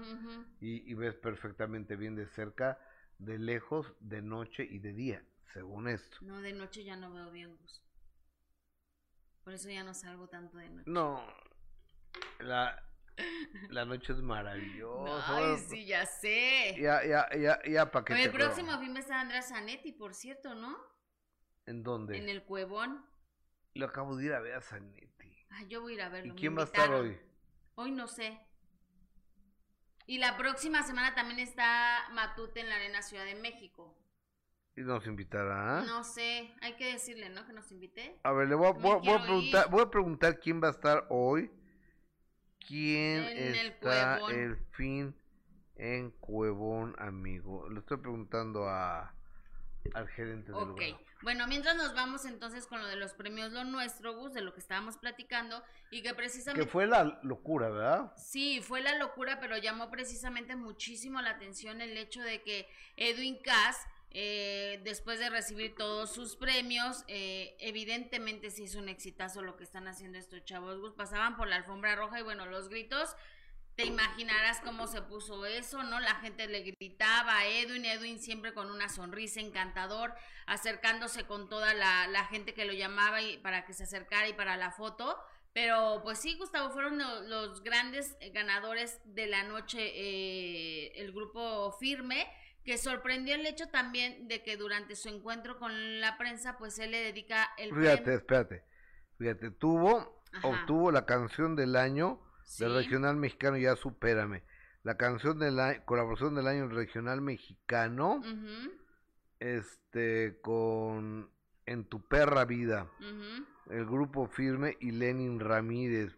Y ves perfectamente bien de cerca, de lejos, de noche y de día, según esto. No, de noche ya no veo bien, Gus. Por eso ya no salgo tanto de noche. No, la, la noche es maravillosa. Ay, sí, ya sé. Ya, ya, ya, ya, para que te el próximo fin va a estar Andrea Zanetti, por cierto, ¿no? ¿En dónde? En el Cuevón. Lo acabo de ir a ver a Zanetti. Ay, yo voy a ir a verlo. ¿Y me quién va a estar hoy? Hoy no sé. Y la próxima semana también está Matute en la Arena Ciudad de México. ¿Y nos invitará? No sé, hay que decirle, ¿no? Que nos invite. A ver, le voy a, voy voy preguntar, ir. voy a preguntar quién va a estar hoy. ¿Quién En está el fin en Cuevón, amigo? Le estoy preguntando a al gerente del Ok, lugar. bueno, mientras nos vamos entonces con lo de los premios Lo Nuestro, Gus, de lo que estábamos platicando, y que precisamente... Que fue la locura, ¿verdad? Sí, fue la locura, pero llamó precisamente muchísimo la atención el hecho de que Edwin Cass, eh, después de recibir todos sus premios, eh, evidentemente sí es un exitazo lo que están haciendo estos chavos. Pasaban por la alfombra roja y bueno, los gritos, te imaginarás cómo se puso eso, ¿no? La gente le gritaba a Edwin, Edwin siempre con una sonrisa encantador, acercándose con toda la, gente que lo llamaba y, para que se acercara y para la foto Pero pues sí, Gustavo, fueron lo- los grandes eh, ganadores de la noche el grupo firme, que sorprendió el hecho también de que durante su encuentro con la prensa, pues él le dedica el Fíjate, premio. espérate. Fíjate, tuvo, Ajá. obtuvo la canción del año del regional mexicano, ya supérame. La canción del año, colaboración del año regional mexicano, este, con En tu perra vida, el grupo firme y Lenin Ramírez.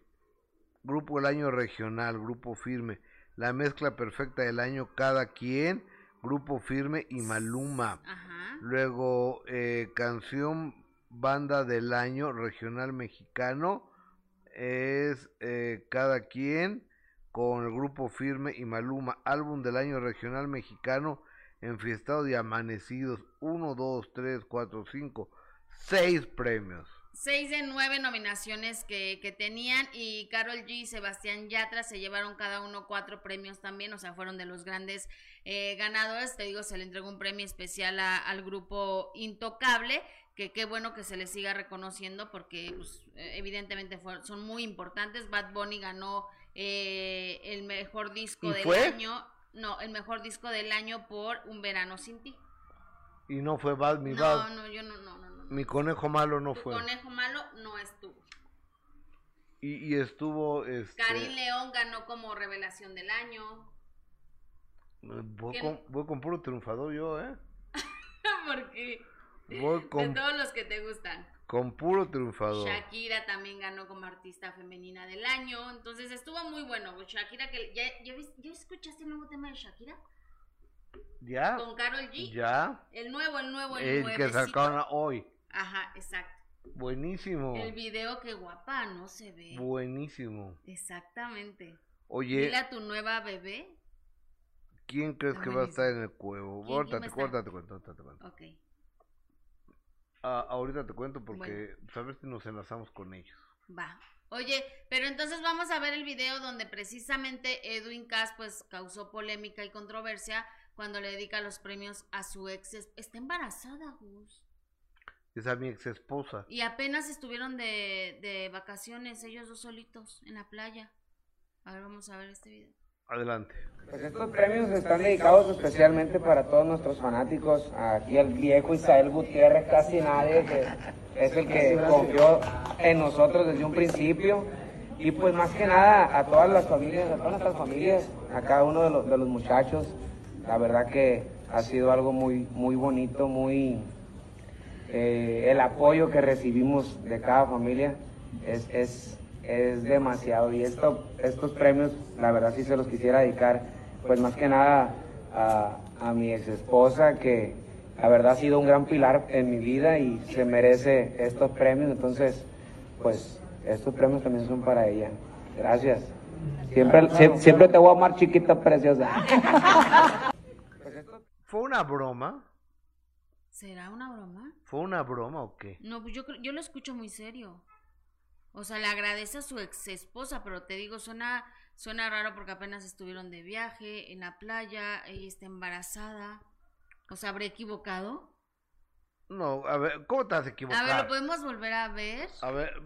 Grupo del año regional, grupo firme. La mezcla perfecta del año, cada quien, grupo firme y Maluma. Ajá. Luego, eh, canción banda del año regional mexicano es eh, Cada quien con el grupo Firme y Maluma. Álbum del año regional mexicano Enfiestado y Amanecidos. 1, 2, 3, 4, 5, 6 premios. Seis de nueve nominaciones que, que tenían y Carol G y Sebastián Yatra se llevaron cada uno cuatro premios también, o sea, fueron de los grandes eh, ganadores. Te digo, se le entregó un premio especial a- al grupo Intocable, que qué bueno que se les siga reconociendo porque pues, eh, evidentemente fue- son muy importantes. Bad Bunny ganó eh, el mejor disco ¿Y del fue? año, no, el mejor disco del año por Un Verano Sin Ti. Y no fue Bad, mi No, Bad. no, yo no, no, no. Mi conejo malo no Tu fue. conejo malo no estuvo. Y, y estuvo. Este, Karim León ganó como revelación del año. voy, ¿Quién? con, voy con puro triunfador yo, ¿eh? [laughs] Porque Voy de con, todos los que te gustan. con puro triunfador. Shakira también ganó como artista femenina del año. Entonces estuvo muy bueno. Shakira, que ¿ya, ya, ¿ya escuchaste el nuevo tema de Shakira? ¿Ya? Con Carol G. ¿Ya? El nuevo, el nuevo, el, El que sacaron hoy. Ajá, exacto. Buenísimo. El video, qué guapa, ¿no? Se ve. Buenísimo. Exactamente. Oye, Dile a tu nueva bebé. ¿quién crees que va a estar en el cuevo? ¿Quién- Ahorita quién va te a cuento, estar? te cuento, ahorita te cuento. Ok. Ah, ahorita te cuento porque ver si nos enlazamos con ellos. Va. Oye, pero entonces vamos a ver el video donde precisamente Edwin Cass pues causó polémica y controversia cuando le dedica los premios a su ex. es- Está embarazada, Gus. Esa es mi ex esposa. Y apenas estuvieron de, de vacaciones ellos dos solitos en la playa. A ver, vamos a ver este video. Adelante. Pues estos premios están dedicados especialmente para todos nuestros fanáticos. Aquí el viejo Isael Gutiérrez, casi nadie, que es el que confió en nosotros desde un principio. Y pues más que nada a todas las familias, a todas nuestras familias, a cada uno de los, de los muchachos. La verdad que ha sido algo muy, muy bonito, muy... eh, el apoyo que recibimos de cada familia es, es, es demasiado. Y esto, estos premios, la verdad sí se los quisiera dedicar, pues más que nada a, a mi ex esposa, que la verdad ha sido un gran pilar en mi vida y se merece estos premios. Entonces, pues estos premios también son para ella. Gracias. Siempre, sie- siempre te voy a amar chiquita preciosa. [laughs] ¿Fue una broma? ¿Será una broma? ¿Fue una broma o qué? No, pues yo, yo lo escucho muy serio. O sea, le agradece a su ex esposa, pero te digo, suena, suena raro porque apenas estuvieron de viaje en la playa, ella está embarazada. O sea, ¿habré equivocado? No, a ver, ¿cómo te has A equivocado? ver, ¿lo podemos volver a ver? A ver,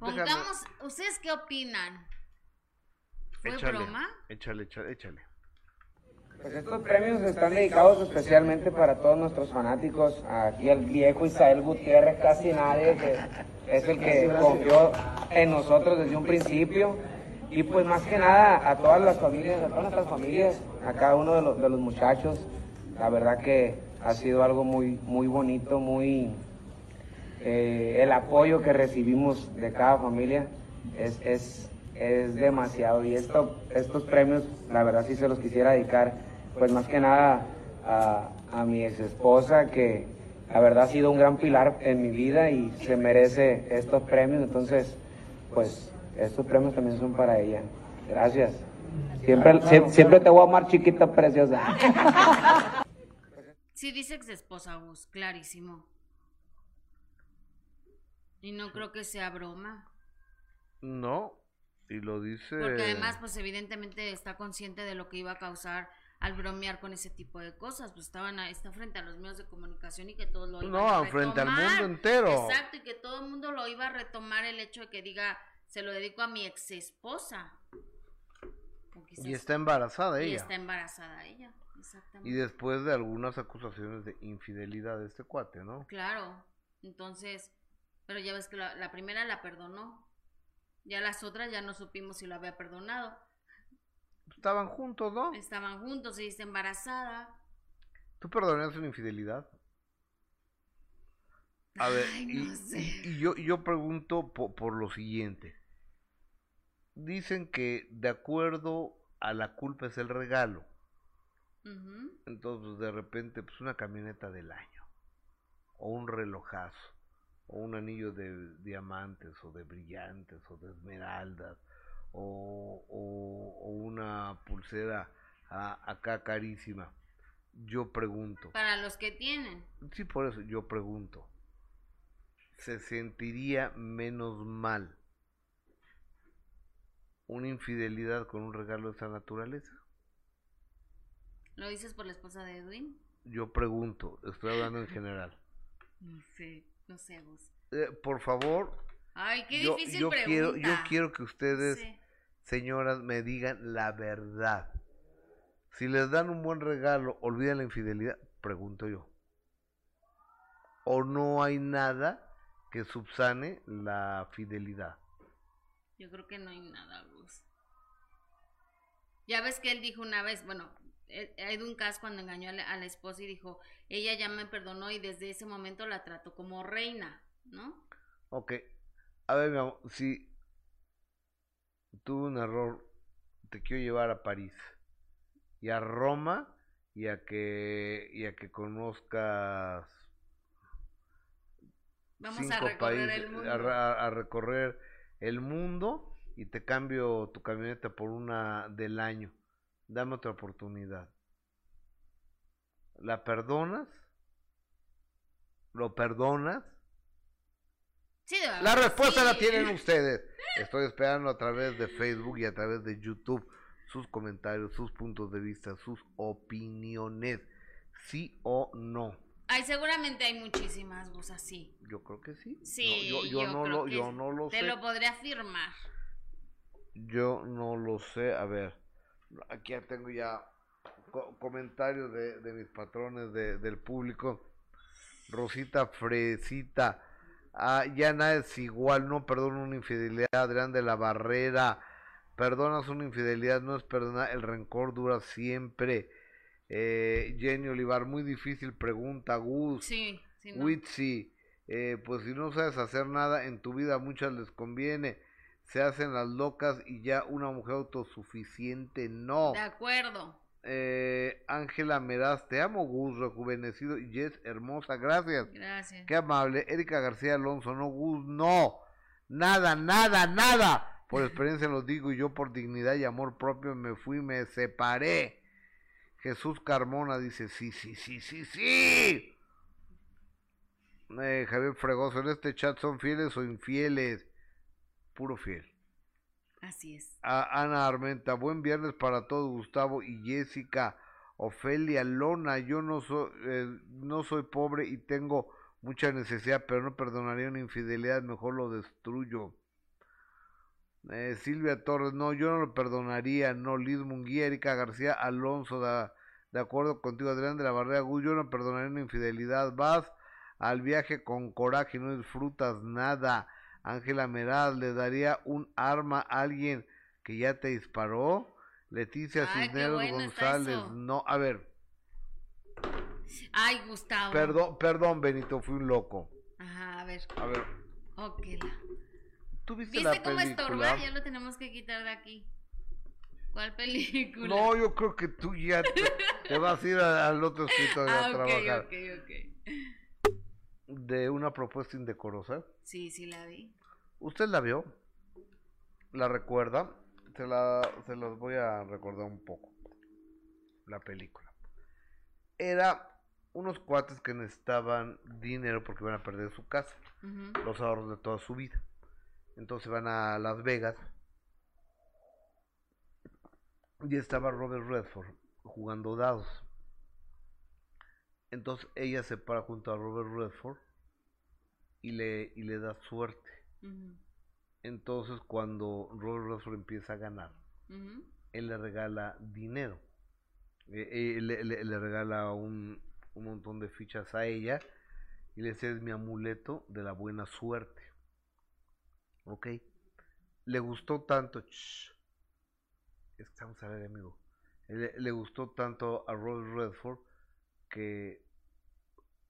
Pongamos, ¿ustedes qué opinan? ¿Fue échale, broma? Échale, échale, échale. Pues estos premios están dedicados especialmente para todos nuestros fanáticos. Aquí el viejo Isael Gutiérrez, casi nadie, que es el que confió en nosotros desde un principio. Y pues más que nada a todas las familias, a todas nuestras familias, a cada uno de los, de los muchachos. La verdad que ha sido algo muy, muy bonito, muy... eh, el apoyo que recibimos de cada familia es, es, es demasiado. Y esto, estos premios, la verdad sí se los quisiera dedicar, pues más que nada a, a mi ex esposa, que la verdad ha sido un gran pilar en mi vida y se merece estos premios. Entonces, pues estos premios también son para ella. Gracias. Siempre, sie- siempre te voy a amar chiquita preciosa. [laughs] Sí, dice ex esposa Gus, clarísimo. Y no creo que sea broma. No, y lo dice... Porque además, pues evidentemente está consciente de lo que iba a causar al bromear con ese tipo de cosas. Pues estaban a, está frente a los medios de comunicación y que todos lo iban No, a frente al retomar. mundo entero. Exacto, y que todo el mundo lo iba a retomar el hecho de que diga se lo dedico a mi ex esposa. Y está embarazada y ella. está embarazada ella, exactamente. Y después de algunas acusaciones de infidelidad de este cuate, ¿no? Claro, entonces, pero ya ves que la, la primera la perdonó. Ya las otras ya no supimos si lo había perdonado. Estaban juntos, ¿no? Estaban juntos, ella está embarazada. ¿Tú perdonarías una infidelidad? A ver, Ay, y, no sé. y- y yo, yo pregunto po- por, lo siguiente. Dicen que de acuerdo a la culpa es el regalo. Entonces, de repente, pues una camioneta del año. O un relojazo. O un anillo de diamantes, o de brillantes, o de esmeraldas. O, o- o una pulsera a- acá carísima. Yo pregunto. Para los que tienen. Sí, por eso yo pregunto. ¿Se sentiría menos mal una infidelidad con un regalo de esa naturaleza? ¿Lo dices por la esposa de Edwin? Yo pregunto, estoy hablando en general. [laughs] No sé, no sé vos. Eh, por favor, Ay, qué yo, difícil yo quiero, pregunta. yo quiero que ustedes, Sí. señoras, me digan la verdad. Si les dan un buen regalo, olviden la infidelidad, pregunto yo. ¿O no hay nada que subsane la fidelidad? Yo creo que no hay nada, Gus. Ya ves que él dijo una vez, bueno, Ed- Edwin Cass cuando engañó a la, a la esposa y dijo, ella ya me perdonó y desde ese momento la trató como reina, ¿no? Ok. A ver, mi amor, si tuve un error, te quiero llevar a París y a Roma y a que y a que conozcas Vamos a cinco recorrer países, el mundo. A, a recorrer el mundo y te cambio tu camioneta por una del año. Dame otra oportunidad. ¿La perdonas? ¿Lo perdonas? Sí, La respuesta la tienen ustedes. Estoy esperando a través de Facebook y a través de YouTube sus comentarios, sus puntos de vista, sus opiniones. Sí o no. Ay, seguramente hay muchísimas, Gus, así. Yo creo que sí. Sí, No, yo, yo no creo lo, que yo no lo te sé. lo podría afirmar. Yo no lo sé. A ver, aquí ya tengo ya co- comentarios de, de mis patrones de- del público. Rosita Fresita. Ah, ya nada es igual, no perdono una infidelidad. Adrián de la Barrera. Perdonas una infidelidad, no es perdonar, el rencor dura siempre. Eh, Jenny Olivar, muy difícil pregunta, Gus. Sí, sí, no. Witsi, eh, pues si no sabes hacer nada en tu vida, a muchas les conviene. Se hacen las locas y ya una mujer autosuficiente no. De acuerdo. Eh, Ángela Meraz, te amo, Gus, rejuvenecido. Y Jess, hermosa, gracias. Gracias. Qué amable. Erika García Alonso, no, Gus, no. Nada, nada, nada. Por [laughs] experiencia lo digo y yo por dignidad y amor propio me fui, me separé. Jesús Carmona dice, sí, sí, sí, sí, sí. Eh, Javier Fregoso, en este chat son fieles o infieles. Puro fiel. Así es. A Ana Armenta, buen viernes para todos, Gustavo y Jessica. Ofelia Lona, yo no soy, eh, no soy pobre y tengo mucha necesidad, pero no perdonaría una infidelidad, mejor lo destruyo. Eh, Silvia Torres, no, yo no lo perdonaría, no, Liz Munguía, Erika García Alonso, da- de acuerdo contigo, Adrián de la Barrera Gus, yo no perdonaría una infidelidad, vas al viaje con coraje no disfrutas nada. Ángela Meraz, ¿le daría un arma a alguien que ya te disparó? Leticia Ay, qué Cisneros bueno González, no, a ver, Ay, Gustavo. perdón, perdón Benito, fui un loco. Ajá, a ver. A ver, Ok. ¿tú viste, ¿Viste la cómo película? estorba? Ya lo tenemos que quitar de aquí. ¿Cuál película? No, yo creo que tú ya te, te vas a ir al otro escritorio [laughs] ah, a trabajar. ok, ok. De una propuesta indecorosa. Sí, sí la vi. ¿Usted la vio? ¿La recuerda? Se, la, se los voy a recordar un poco. La película. Era unos cuates que necesitaban dinero porque iban a perder su casa. Los ahorros de toda su vida. Entonces van a Las Vegas. Y estaba Robert Redford jugando dados. Entonces ella se para junto a Robert Redford y le, y le da suerte. Entonces, cuando Robert Redford empieza a ganar, él le regala dinero. Eh, eh, le, le- le regala un, un montón de fichas a ella y le dice, es mi amuleto de la buena suerte. ¿Ok? Le gustó tanto... shh, estamos a ver, amigo. Le, le gustó tanto a Robert Redford que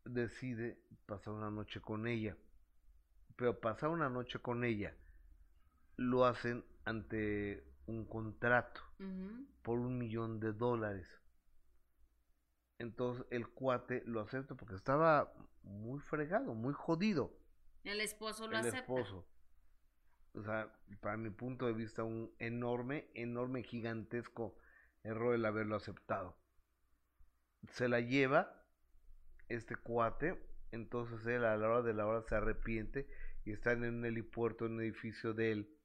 decide pasar una noche con ella. Pero pasar una noche con ella lo hacen ante un contrato por un millón de dólares. Entonces el cuate lo acepta porque estaba muy fregado, muy jodido El esposo lo el acepta. esposo. O sea, para mi punto de vista, un enorme, enorme, gigantesco error el haberlo aceptado. Se la lleva este cuate, entonces él a la hora de la hora se arrepiente y está en un helipuerto, en un edificio de él.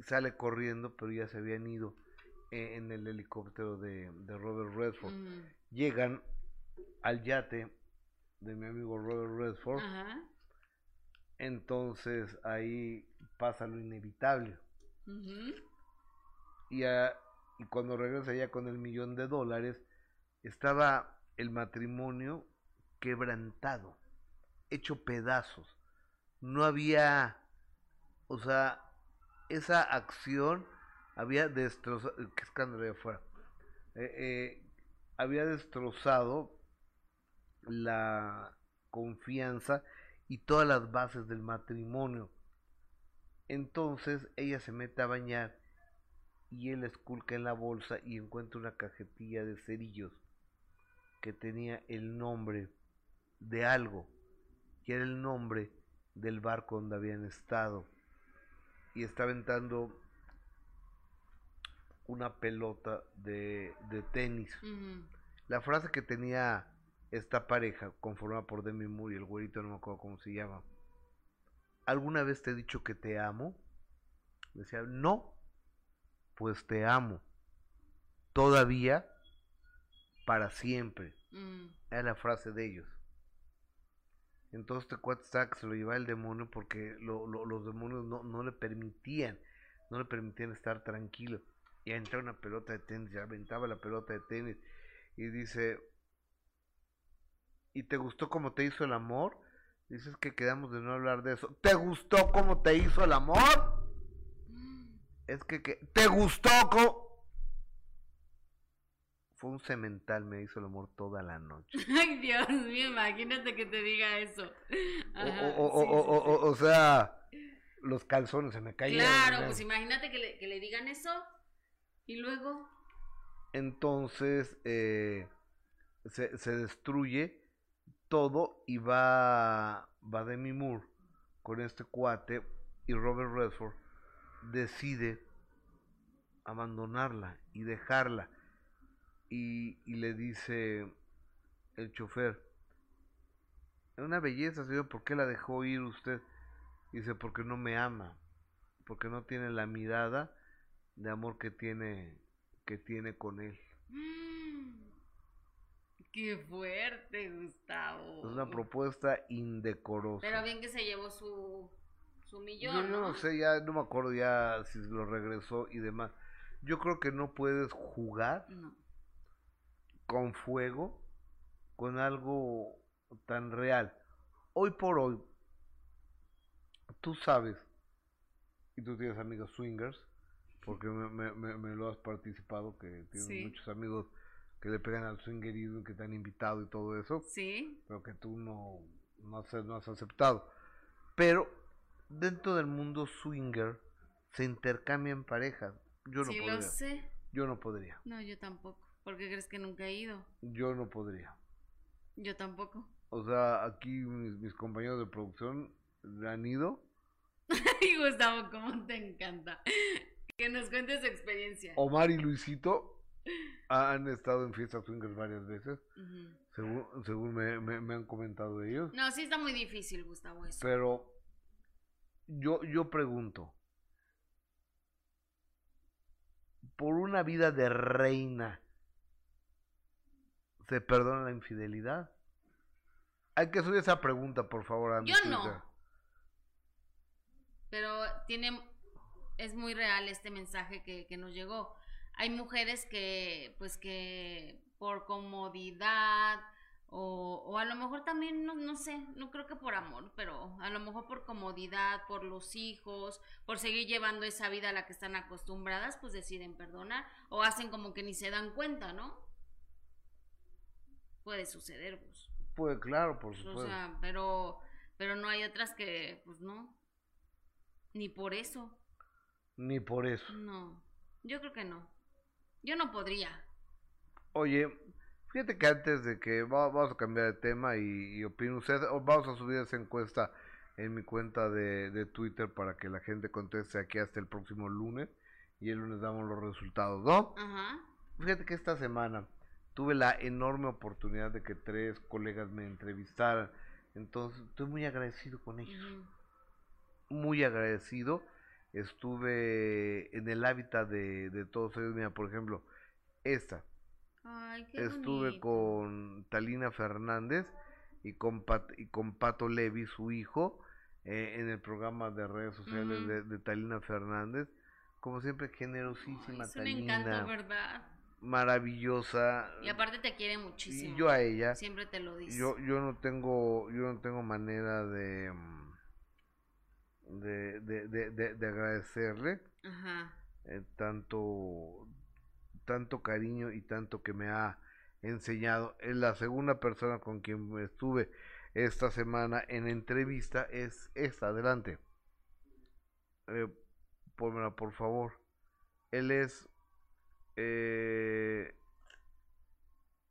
Sale corriendo, pero ya se habían ido eh, en el helicóptero de, de Robert Redford. Ujú. Llegan al yate de mi amigo Robert Redford. Entonces ahí pasa lo inevitable. Y, a- y cuando regresa ya con el millón de dólares, estaba el matrimonio quebrantado, hecho pedazos. No había, o sea, esa acción había destrozado, qué escándalo de afuera, Eh, eh, había destrozado la confianza y todas las bases del matrimonio. Entonces ella se mete a bañar y él esculca en la bolsa y encuentra una cajetilla de cerillos que tenía el nombre de algo, que era el nombre del barco donde habían estado. Y está aventando una pelota de, de tenis. La frase que tenía esta pareja, conformada por Demi Moore y el güerito, no me acuerdo cómo se llama. ¿Alguna vez te he dicho que te amo? Decía, no, pues te amo. Todavía, para siempre. Mm. Era la frase de ellos. Entonces este que se lo llevaba el demonio porque lo- lo- los demonios no, no le permitían, no le permitían estar tranquilo. Y entraba una pelota de tenis, ya aventaba la pelota de tenis y dice, ¿y te gustó cómo te hizo el amor? Dices que quedamos de no hablar de eso. ¿Te gustó cómo te hizo el amor? Es que, que ¿te gustó cómo? Fue un cemental, me hizo el amor toda la noche. [laughs] Ay, Dios mío, imagínate que te diga eso. O, Ajá, o- o- sí, o- sí, o- sí. o- o sea, los calzones se me cayeron. Claro, ¿no? pues imagínate que le, que le digan eso y luego. Entonces eh, se, se destruye todo y va, va Demi Moore con este cuate y Robert Redford decide abandonarla y dejarla y, y le dice el chofer es una belleza señor ¿por qué la dejó ir usted? dice porque no me ama porque no tiene la mirada de amor que tiene que tiene con él Qué fuerte, Gustavo. es una propuesta indecorosa Pero bien que se llevó su, su millón, Yo, yo ¿no? no sé, ya no me acuerdo ya si lo regresó y demás. Yo creo que no puedes jugar No. Con fuego, con algo tan real. Hoy por hoy, tú sabes, y tú tienes amigos swingers, porque me, me- lo has participado, que tienes Sí. muchos amigos que le pegan al swingerismo, que te han invitado y todo eso Sí. pero que tú no, no, has, no has aceptado. Pero dentro del mundo swinger se intercambian parejas. Yo no sí, podría. lo sé. Yo no podría. No, yo tampoco. ¿Por qué crees que nunca he ido? Yo no podría. Yo tampoco. O sea, aquí mis, mis compañeros de producción han ido. [laughs] Ay, Gustavo, cómo te encanta. Que nos cuentes su experiencia. Omar y Luisito han estado en fiestas swingers varias veces, según, según me, me- me han comentado ellos. No, sí está muy difícil, Gustavo, eso. Pero yo, yo pregunto, por una vida de reina, ¿se perdona la infidelidad? Hay que subir esa pregunta, por favor, a mi Yo no. Pero tiene, es muy real este mensaje que, que nos llegó. Hay mujeres que, pues que por comodidad, o, o, a lo mejor también, no, no, sé, no creo que por amor, pero a lo mejor por comodidad, por los hijos, por seguir llevando esa vida a la que están acostumbradas, pues deciden perdonar o hacen como que ni se dan cuenta, ¿no? Puede suceder, pues. Pues claro, por supuesto. O sea, pero, pero no hay otras que, pues no. Ni por eso. Ni por eso. No, yo creo que no. Yo no podría. Oye, fíjate que antes de que va, vamos a cambiar de tema y, y opine usted, vamos a subir esa encuesta en mi cuenta de, de Twitter para que la gente conteste aquí hasta el próximo lunes y el lunes damos los resultados, ¿no? Ajá. Fíjate que esta semana tuve la enorme oportunidad de que tres colegas me entrevistaran. Entonces, estoy muy agradecido con ellos. Muy agradecido. Estuve en el hábitat de, de todos ellos. Mira, por ejemplo, esta. Ay, qué Estuve bonito. con Talina Fernández y con, Pat- y con Pato Levi, su hijo, eh, en el programa de redes sociales de, de Talina Fernández. Como siempre, generosísima Es un Talina. encanto, ¿verdad? Maravillosa. Y aparte te quiere muchísimo. Y yo a ella. Siempre te lo dice. Yo, yo no tengo, yo no tengo manera de, mm, de, de, de, de- de agradecerle Ajá. eh, tanto, tanto cariño y tanto que me ha enseñado. La segunda persona con quien estuve esta semana en entrevista es esta, adelante. Eh, pónmela, por favor. Él es eh,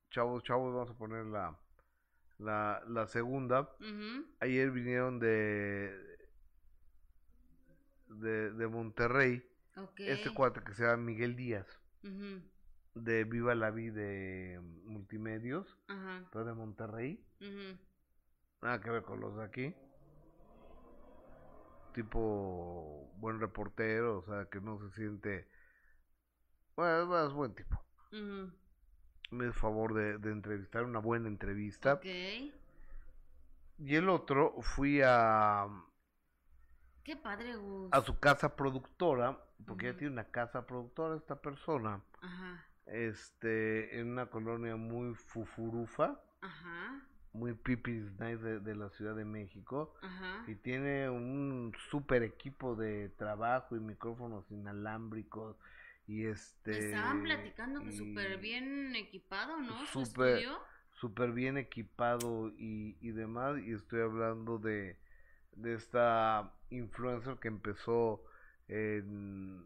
chavos, chavos, vamos a poner la, la, la segunda. Ayer vinieron de, de, de Monterrey. Este cuate que se llama Miguel Díaz, de Viva la Vida de Multimedios, pero de Monterrey. Nada que ver con los de aquí. Tipo buen reportero, o sea, que no se siente... Bueno, es buen tipo. Me hizo favor de, de entrevistar, una buena entrevista. Ok. Y el otro, fui a, Qué padre, Gus. a su casa productora, porque Ujú. tiene una casa productora esta persona, Ajá. este, en una colonia muy fufurufa, Ajá. muy pipis nice de, de la Ciudad de México, Ajá. y tiene un super equipo de trabajo y micrófonos inalámbricos, y este... Estaban platicando que súper bien equipado, ¿no? Súper- súper bien equipado y, y demás. Y estoy hablando de, de esta influencer que empezó en,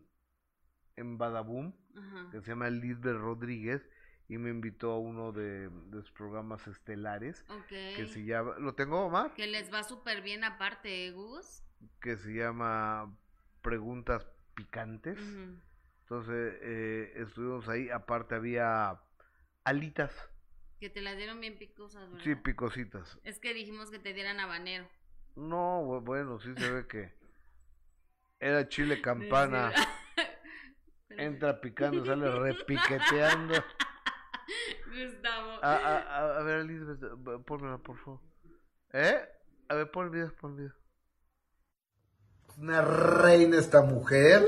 en Badaboom, Ajá. que se llama Lisbeth Rodríguez, y me invitó a uno de, de sus programas estelares, Ok. que se llama, ¿lo tengo Omar? Que les va súper bien aparte, ¿eh, Gus. Que se llama Preguntas Picantes. Ujú. Entonces eh, estuvimos ahí, aparte había alitas, Que te las dieron bien picosas, ¿verdad? sí, picositas. Es que dijimos que te dieran habanero. No, bu- bueno, sí se ve que [laughs] era chile campana. [laughs] Entra picando, sale repiqueteando. [laughs] Gustavo. A, a, a, a ver, Elizabeth, pónmela, por favor. ¿Eh? A ver, pon el video, pon el video. Es una reina esta mujer.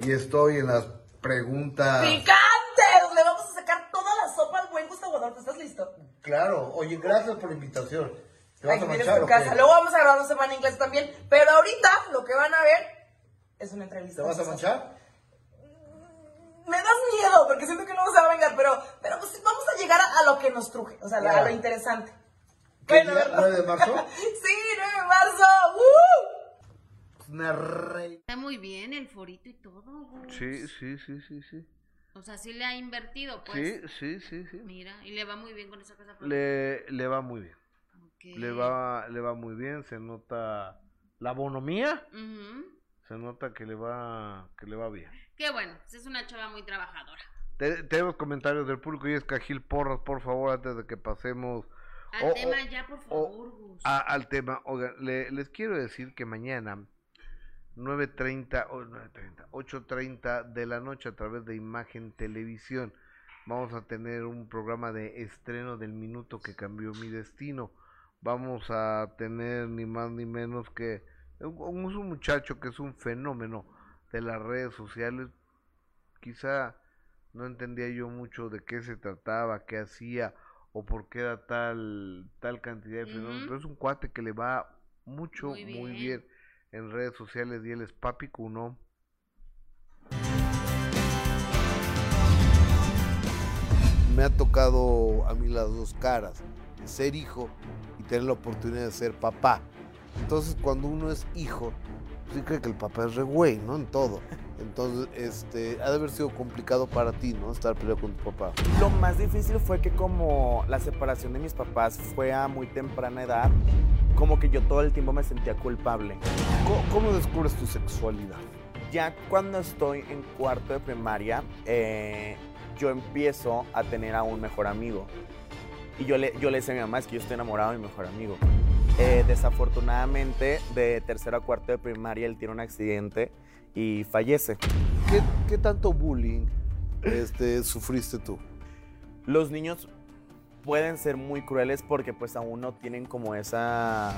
Y estoy en las preguntas. ¡Picantes! Le vamos a sacar toda la sopa al buen Gustavo Adolfo. ¿Estás listo? Claro, oye, gracias por la invitación. ¿Te vas Aquí a manchar tu casa. Luego vamos a grabar una semana en inglés también. Pero ahorita lo que van a ver es una entrevista. ¿Te vas a manchar? Me das miedo porque siento que no se va a vengar, pero, pero pues vamos a llegar a, a lo que nos truje, o sea, a lo interesante. ¿Qué Bueno, día? ¿verdad? ¿9 de marzo? [laughs] sí, 9 de marzo. ¡Uh! Una. Está muy bien el forito y todo, Gus. Sí, sí, sí, sí, sí. O sea, sí le ha invertido, pues. Sí, sí, sí, sí. Mira, y le va muy bien con esa casa. Le, le va muy bien. Le va, le va muy bien, se nota la bonomía, se nota que le va, que le va bien. Qué bueno, pues es una chava muy trabajadora. Te- tenemos comentarios del público y es Cajil Porras, por favor, antes de que pasemos Al o- tema o- ya, por o- favor, Gus. a- al tema. Oigan, le- les quiero decir que mañana 9.30 o 9.30, 8.30 de la noche a través de Imagen Televisión vamos a tener un programa de estreno del minuto que cambió mi destino. Vamos a tener ni más ni menos que Un- muchacho que es un fenómeno de las redes sociales. Quizá no entendía yo mucho de qué se trataba, qué hacía o por qué era tal, tal cantidad de fenómenos. Pero es un cuate que le va mucho, Muy muy bien. En redes sociales y él es Papi Cuno. Me ha tocado a mí las dos caras, ser hijo y tener la oportunidad de ser papá. Entonces, cuando uno es hijo, pues sí cree que el papá es re güey, ¿no? En todo. Entonces, este, ha de haber sido complicado para ti, ¿no? Estar peleado con tu papá. Lo más difícil fue que como la separación de mis papás fue a muy temprana edad, como que yo todo el tiempo me sentía culpable. ¿Cómo, cómo descubres tu sexualidad? Ya cuando estoy en cuarto de primaria, eh, yo empiezo a tener a un mejor amigo. Y yo le, yo le decía a mi mamá, es que yo estoy enamorado de mi mejor amigo. Eh, desafortunadamente, de tercero a cuarto de primaria, él tiene un accidente y fallece. ¿Qué, qué tanto bullying este, sufriste tú? Los niños pueden ser muy crueles porque pues aún no tienen como esa...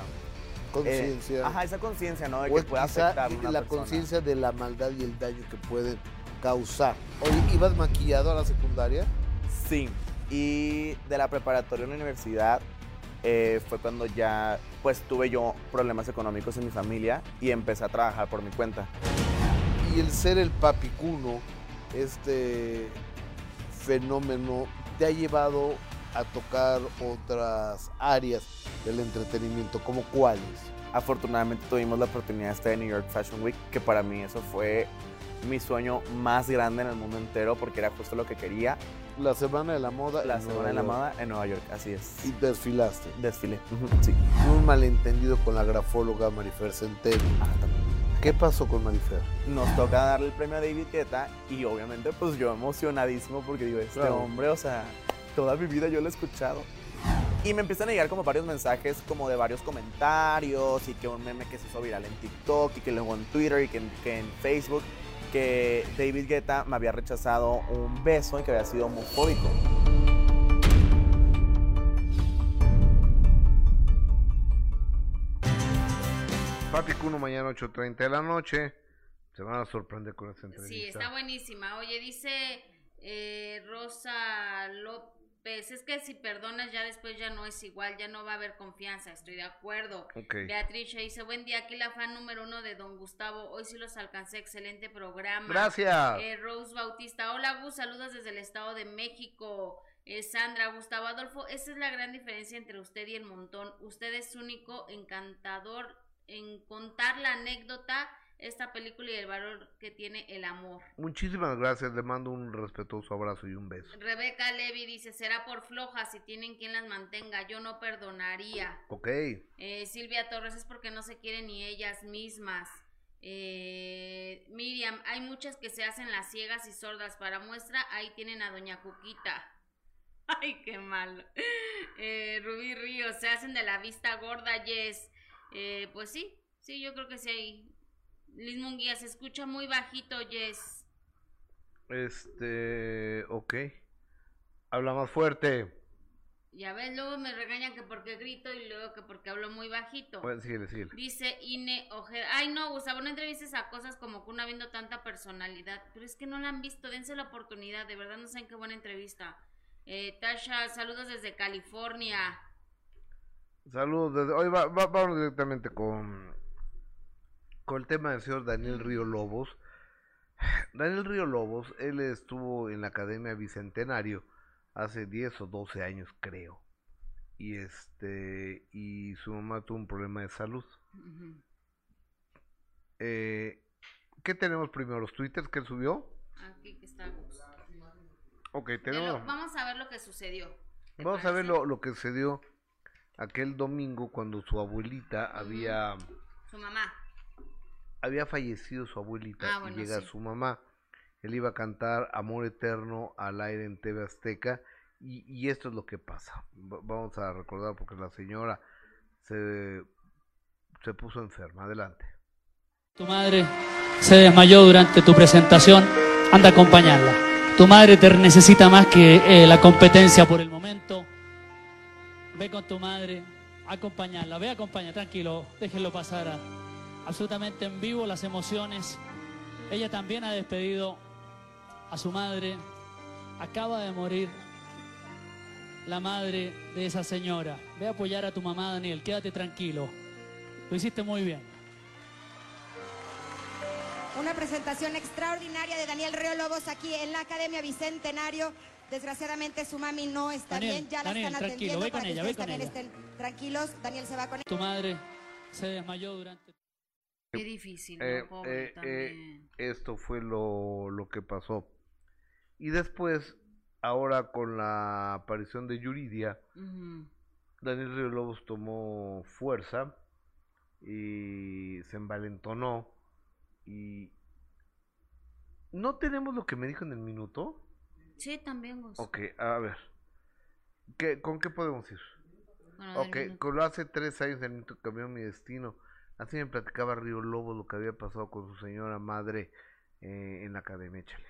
Conciencia. eh, ajá, esa conciencia, ¿no? De o que quizá afectar a una la conciencia de la maldad y el daño que pueden causar. Oye, ¿ibas maquillado a la secundaria? Sí, y de la preparatoria a la universidad eh, fue cuando ya pues tuve yo problemas económicos en mi familia y empecé a trabajar por mi cuenta. Y el ser el papicuno, este fenómeno, te ha llevado a tocar otras áreas del entretenimiento, como cuáles? Afortunadamente tuvimos la oportunidad de estar en New York Fashion Week, que para mí eso fue mi sueño más grande en el mundo entero porque era justo lo que quería. La Semana de la Moda. La en Semana Nueva de la York. Moda en Nueva York, así es. Y desfilaste. Desfile, ujú, sí. Un malentendido con la grafóloga Marifer Centeno. ¿Qué pasó con Marifer? Nos toca darle el premio a David Guetta y obviamente pues yo emocionadísimo porque digo, este Claro. hombre, o sea, toda mi vida yo lo he escuchado. Y me empiezan a llegar como varios mensajes como de varios comentarios y que un meme que se hizo viral en TikTok y que luego en Twitter y que en, que en Facebook que David Guetta me había rechazado un beso y que había sido homofóbico. Papi Cuno mañana 8.30 de la noche. Se van a sorprender con esta entrevista. Sí, está buenísima. Oye, dice eh, Rosa López, es que si perdonas ya después ya no es igual, ya no va a haber confianza, estoy de acuerdo. Beatriz dice, buen día, aquí la fan número uno de Don Gustavo, hoy sí los alcancé, excelente programa. Gracias. Eh, Rose Bautista, hola Gus, saludos desde el Estado de México. Eh, Sandra, Gustavo Adolfo, esa es la gran diferencia entre usted y el montón. Usted es único, encantador en contar la anécdota, esta película y el valor que tiene el amor. Muchísimas gracias. Le mando un respetuoso abrazo y un beso. Rebeca Levy dice, será por flojas si tienen quien las mantenga, yo no perdonaría. Ok. Eh, Silvia Torres es porque no se quieren ni ellas mismas. Eh, Miriam, hay muchas que se hacen las ciegas y sordas. Para muestra, ahí tienen a Doña Cuquita. [laughs] Ay, qué malo. Eh, Rubí Ríos, se hacen de la vista gorda, Yes. Eh, pues sí, sí, yo creo que sí hay. Liz Munguía, se escucha muy bajito, Yes. Este. Ok. Habla más fuerte. Ya ves, luego me regañan que porque grito y luego que porque hablo muy bajito. Bueno, síguele, síguele. Dice Ine Ojeda. Ay, no, Gustavo, no entrevistes a cosas como Kuna viendo tanta personalidad. Pero es que no la han visto, dense la oportunidad. De verdad, no saben qué buena entrevista. Eh, Tasha, saludos desde California. Saludos. Desde... Hoy va, va- vamos directamente con, con el tema del señor Daniel Río Lobos. [sighs] Daniel Río Lobos, él estuvo en la Academia Bicentenario hace 10 o 12 años, creo. Y este y su mamá tuvo un problema de salud. Eh, ¿Qué tenemos primero? ¿Los twitters que él subió? Aquí Gus. Ok, tenemos. vamos a ver lo que sucedió. ¿Te Vamos a ver parece? lo, lo que se dio aquel domingo cuando su abuelita había, Su mamá. había fallecido su abuelita Ah, y llega sí. su mamá. Él iba a cantar Amor Eterno al aire en TV Azteca y, y esto es lo que pasa. Va- Vamos a recordar porque la señora se, se puso enferma. Adelante. Tu madre se desmayó durante tu presentación, anda a acompañarla. Tu madre te necesita más que eh, la competencia por el momento. Ve con tu madre, acompañarla, ve a acompañar, tranquilo, déjenlo pasar absolutamente en vivo las emociones. Ella también ha despedido a su madre. Acaba de morir la madre de esa señora. Ve a apoyar a tu mamá, Daniel. Quédate tranquilo. Lo hiciste muy bien. Una presentación extraordinaria de Daniel Río Lobos aquí en la Academia Bicentenario. Desgraciadamente su mami no está Daniel, bien, ya la Daniel, están tranquilo, atendiendo ve con para que ella, ve ustedes con también ella. estén tranquilos. Daniel se va con Tu madre se desmayó durante... Qué difícil, ¿no? Eh, Pobre eh, eh, esto fue lo, lo que pasó. Y después, ahora con la aparición de Yuridia. Daniel Río Lobos tomó fuerza y se envalentonó y no tenemos lo que me dijo en el minuto. Sí, también, Gus. Ok, a ver. ¿Qué, ¿Con qué podemos ir? Bueno, del ok, minuto. con lo hace tres años el minuto cambió mi destino. Así me platicaba Río Lobos lo que había pasado con su señora madre eh, en la academia. Échale.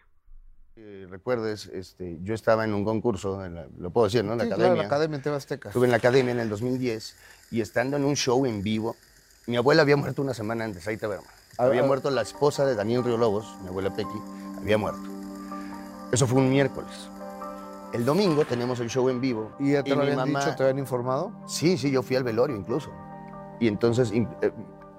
Eh, recuerdes, este, yo estaba en un concurso, en la- lo puedo decir, ¿no? En la Sí, claro, academia. la Academia en TV Azteca. Estuve en la academia en el 2010 y estando en un show en vivo, mi abuela había muerto una semana antes, ahí te. Ah, Había muerto la esposa de Daniel Río Lobos, mi abuela Pequi, había muerto. Eso fue un miércoles. El domingo tenemos el show en vivo. ¿Y ya te lo mi habían mamá- dicho, te habían informado? Sí, sí, yo fui al velorio incluso. Y entonces eh,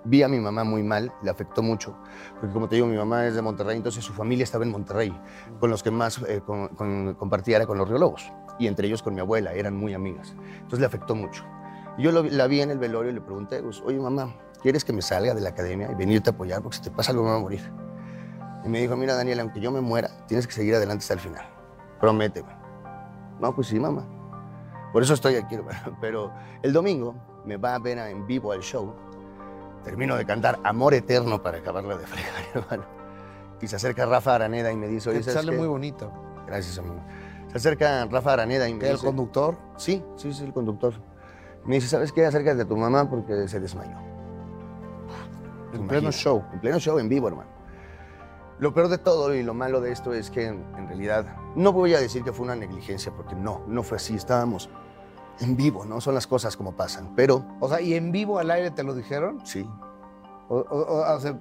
vi a mi mamá muy mal, le afectó mucho, porque como te digo, mi mamá es de Monterrey, entonces su familia estaba en Monterrey, con los que más eh, con- con- compartía era con los Riolobos, y entre ellos con mi abuela, eran muy amigas. Entonces le afectó mucho. Y yo lo la vi en el velorio y le pregunté, pues, oye mamá, ¿quieres que me salga de la academia y venirte a apoyar? Porque si te pasa algo me voy a morir. Y me dijo, mira Daniel, aunque yo me muera, tienes que seguir adelante hasta el final. Prométeme. No, pues sí, mamá. Por eso estoy aquí, hermano. [laughs] Pero el domingo me va a ver en vivo al show. Termino de cantar Amor Eterno para acabarla de fregar, [laughs] hermano. Y se acerca Rafa Araneda y me dice, oye, Que te ¿sabes sale qué? muy bonito. Gracias, amigo. Se acerca Rafa Araneda y me ¿Que el dice... conductor? Sí, sí, sí, el conductor. Me dice, ¿sabes qué? Acércate a tu mamá porque se desmayó. En pleno show. En pleno show, en vivo, hermano. Lo peor de todo y lo malo de esto es que en realidad no voy a decir que fue una negligencia porque no, no fue así. Estábamos en vivo, ¿no? Son las cosas como pasan. Pero. O sea, ¿y en vivo al aire te lo dijeron? Sí. O, o- o- o sea,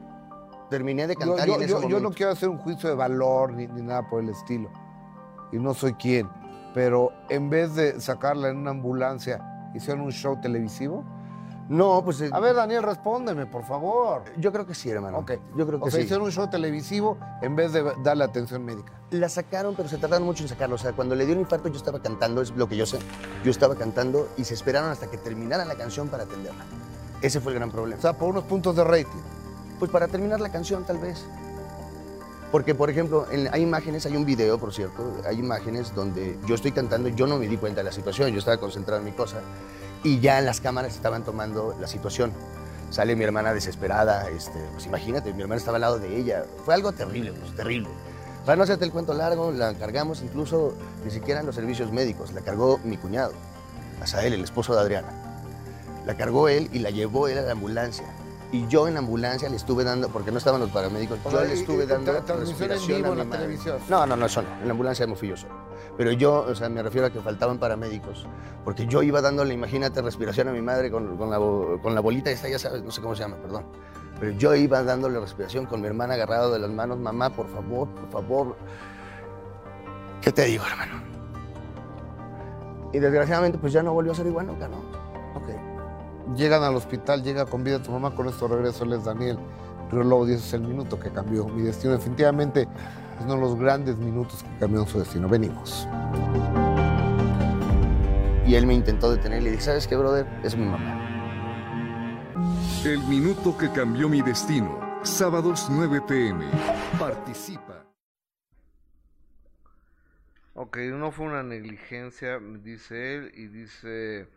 Terminé de cantar yo- y en ese yo- yo no quiero hacer un juicio de valor ni, ni nada por el estilo. Y no soy quien. Pero en vez de sacarla en una ambulancia, ¿hicieron un show televisivo? No, pues... A ver, Daniel, respóndeme, por favor. Yo creo que sí, hermano. Ok. Yo creo que o sea, sí. hicieron un show televisivo en vez de darle atención médica. La sacaron, pero se tardaron mucho en sacarlo. O sea, cuando le dio un infarto yo estaba cantando, es lo que yo sé. Yo estaba cantando y se esperaron hasta que terminara la canción para atenderla. Ese fue el gran problema. O sea, por unos puntos de rating. Pues para terminar la canción, tal vez. Porque, por ejemplo, en- hay imágenes, hay un video, por cierto, hay imágenes donde yo estoy cantando y yo no me di cuenta de la situación, yo estaba concentrado en mi cosa y ya las cámaras estaban tomando la situación. Sale mi hermana desesperada, este, pues imagínate, mi hermana estaba al lado de ella. Fue algo terrible, pues terrible. Para no hacerte el cuento largo, la cargamos incluso ni siquiera en los servicios médicos, la cargó mi cuñado, Asael, el esposo de Adriana. La cargó él y la llevó él a la ambulancia. Y yo en la ambulancia le estuve dando, porque no estaban los paramédicos, yo le estuve dando en vivo a en mi la madre. televisión. No, no, no, eso no. En la ambulancia me fui yo solo. Pero yo, o sea, me refiero a que faltaban paramédicos, porque yo iba dándole, imagínate, respiración a mi madre con, con la, con la bolita esta, ya sabes, no sé cómo se llama, perdón. Pero yo iba dándole respiración con mi hermana agarrado de las manos, mamá, por favor, por favor. ¿Qué te digo, hermano? Y desgraciadamente, pues ya no volvió a ser igual nunca, ¿no? Ok. Llegan al hospital, llega con vida tu mamá, con esto regreso, él Daniel. Lobo, y ese es el minuto que cambió mi destino. Definitivamente es uno de los grandes minutos que cambiaron su destino. Venimos. Y él me intentó detener y le dije, ¿sabes qué, brother? Es mi mamá. El minuto que cambió mi destino. Sábados 9 pm. Participa. Ok, no fue una negligencia, dice él, y dice,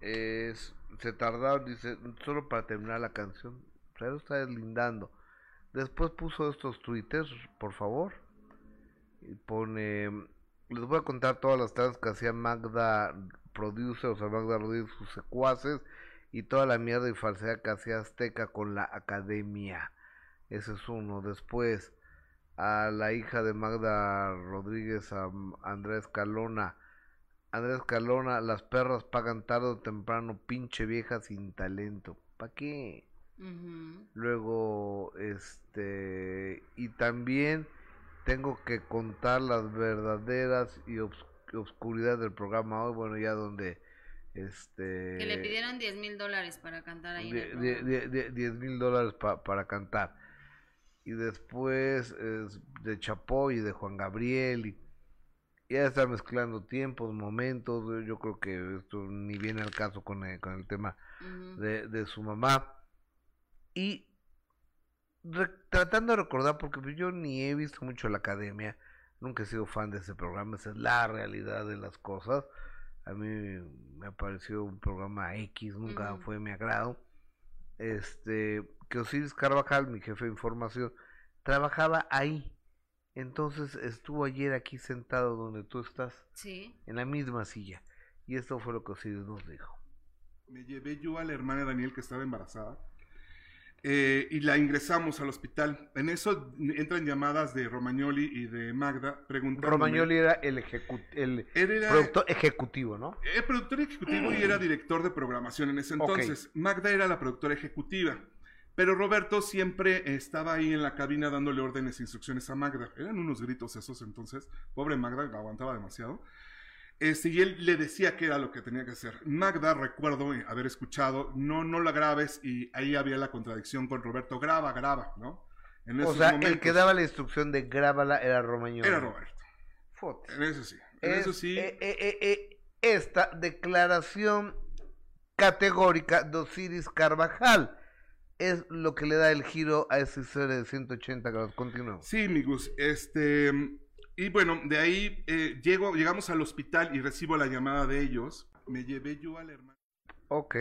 es, se tardaron, dice, solo para terminar la canción, está deslindando. Después puso estos twitters, por favor, y pone, les voy a contar todas las tareas que hacía Magda Producer, o sea, Magda Rodríguez, sus secuaces, y toda la mierda y falsedad que hacía Azteca con la academia. Ese es uno. Después, a la hija de Magda Rodríguez, a Andrés Calona. Andrés Calona, las perras pagan tarde o temprano, pinche vieja sin talento. ¿Para qué? Luego, este, y también tengo que contar las verdaderas y obs oscuridad del programa hoy, bueno, ya donde este... Que le pidieron 10 mil dólares para cantar ahí. De, 10 mil dólares para cantar. Y después es de Chapo y de Juan Gabriel. Y ya está mezclando tiempos, momentos. Yo creo que esto ni viene al caso con el, con el tema de, de, su mamá. Y tratando de recordar, porque yo ni he visto mucho la academia. Nunca he sido fan de ese programa. Esa es la realidad de las cosas. A mí me pareció un programa X, nunca fue mi agrado. Este, que Osiris Carvajal, mi jefe de información, trabajaba ahí. Entonces estuvo ayer aquí sentado donde tú estás, sí. en la misma silla. Y esto fue lo que Osiris nos dijo. Me llevé yo a la hermana de Daniel que estaba embarazada eh, y la ingresamos al hospital. En eso entran llamadas de Romagnoli y de Magda preguntando. Romagnoli era el, el productor ejecutivo, ¿no? El productor ejecutivo y era director de programación en ese entonces. Magda era la productora ejecutiva. Pero Roberto siempre estaba ahí en la cabina dándole órdenes e instrucciones a Magda. Eran unos gritos esos entonces. Pobre Magda, aguantaba demasiado. Este, y él le decía que era lo que tenía que hacer. Magda, recuerdo haber escuchado, no, no la grabes, y ahí había la contradicción con Roberto, graba, graba, ¿no? o sea, el que daba la instrucción de grábala era Romagnoli. Era Roberto. En eso sí. En eso sí. Eh, eh, eh, esta declaración categórica de Osiris Carvajal es lo que le da el giro a esa historia de 180 grados. Continuamos. Sí, amigos. Este y bueno, de ahí eh, llego, llegamos al hospital y recibo la llamada de ellos. Me llevé yo al hermano. Ok.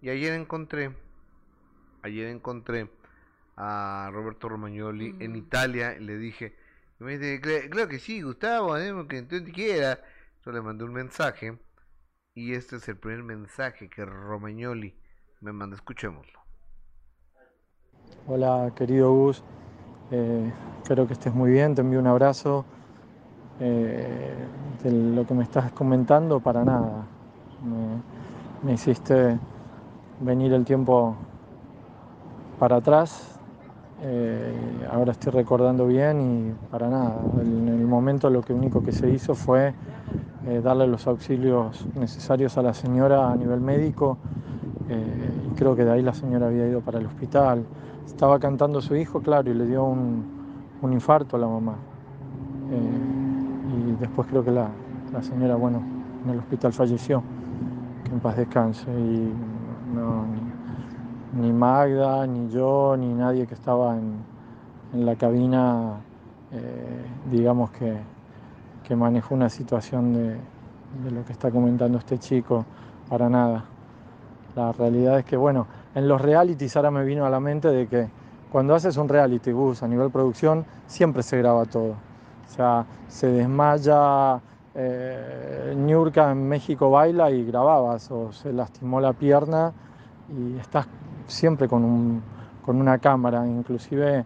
Y ayer encontré, ayer encontré a Roberto Romagnoli en Italia y le dije, me dice, creo que sí, Gustavo, ¿eh? que tú quiera. Yo le mandé un mensaje y este es el primer mensaje que Romagnoli me manda. Escuchémoslo. Hola, querido Gus. Eh, espero que estés muy bien, te envío un abrazo. Eh, de lo que me estás comentando, para nada. Me, hiciste venir el tiempo para atrás. Eh, ahora estoy recordando bien y para nada. En el momento lo que único que se hizo fue darle los auxilios necesarios a la señora a nivel médico. y creo que de ahí la señora había ido para el hospital estaba cantando su hijo, claro, y le dio un, infarto a la mamá. Eh, y después creo que la, la, señora, bueno, en el hospital falleció, que en paz descanse. Y no, ni, Magda, ni yo, ni nadie que estaba en, la cabina, eh, digamos que, que, manejó una situación de, de lo que está comentando este chico, para nada. La realidad es que, bueno, en los realities ahora me vino a la mente de que cuando haces un reality bus a nivel producción, siempre se graba todo. O sea, se desmaya eh, en México baila y grababas, o se lastimó la pierna y estás siempre con, un, con una cámara, inclusive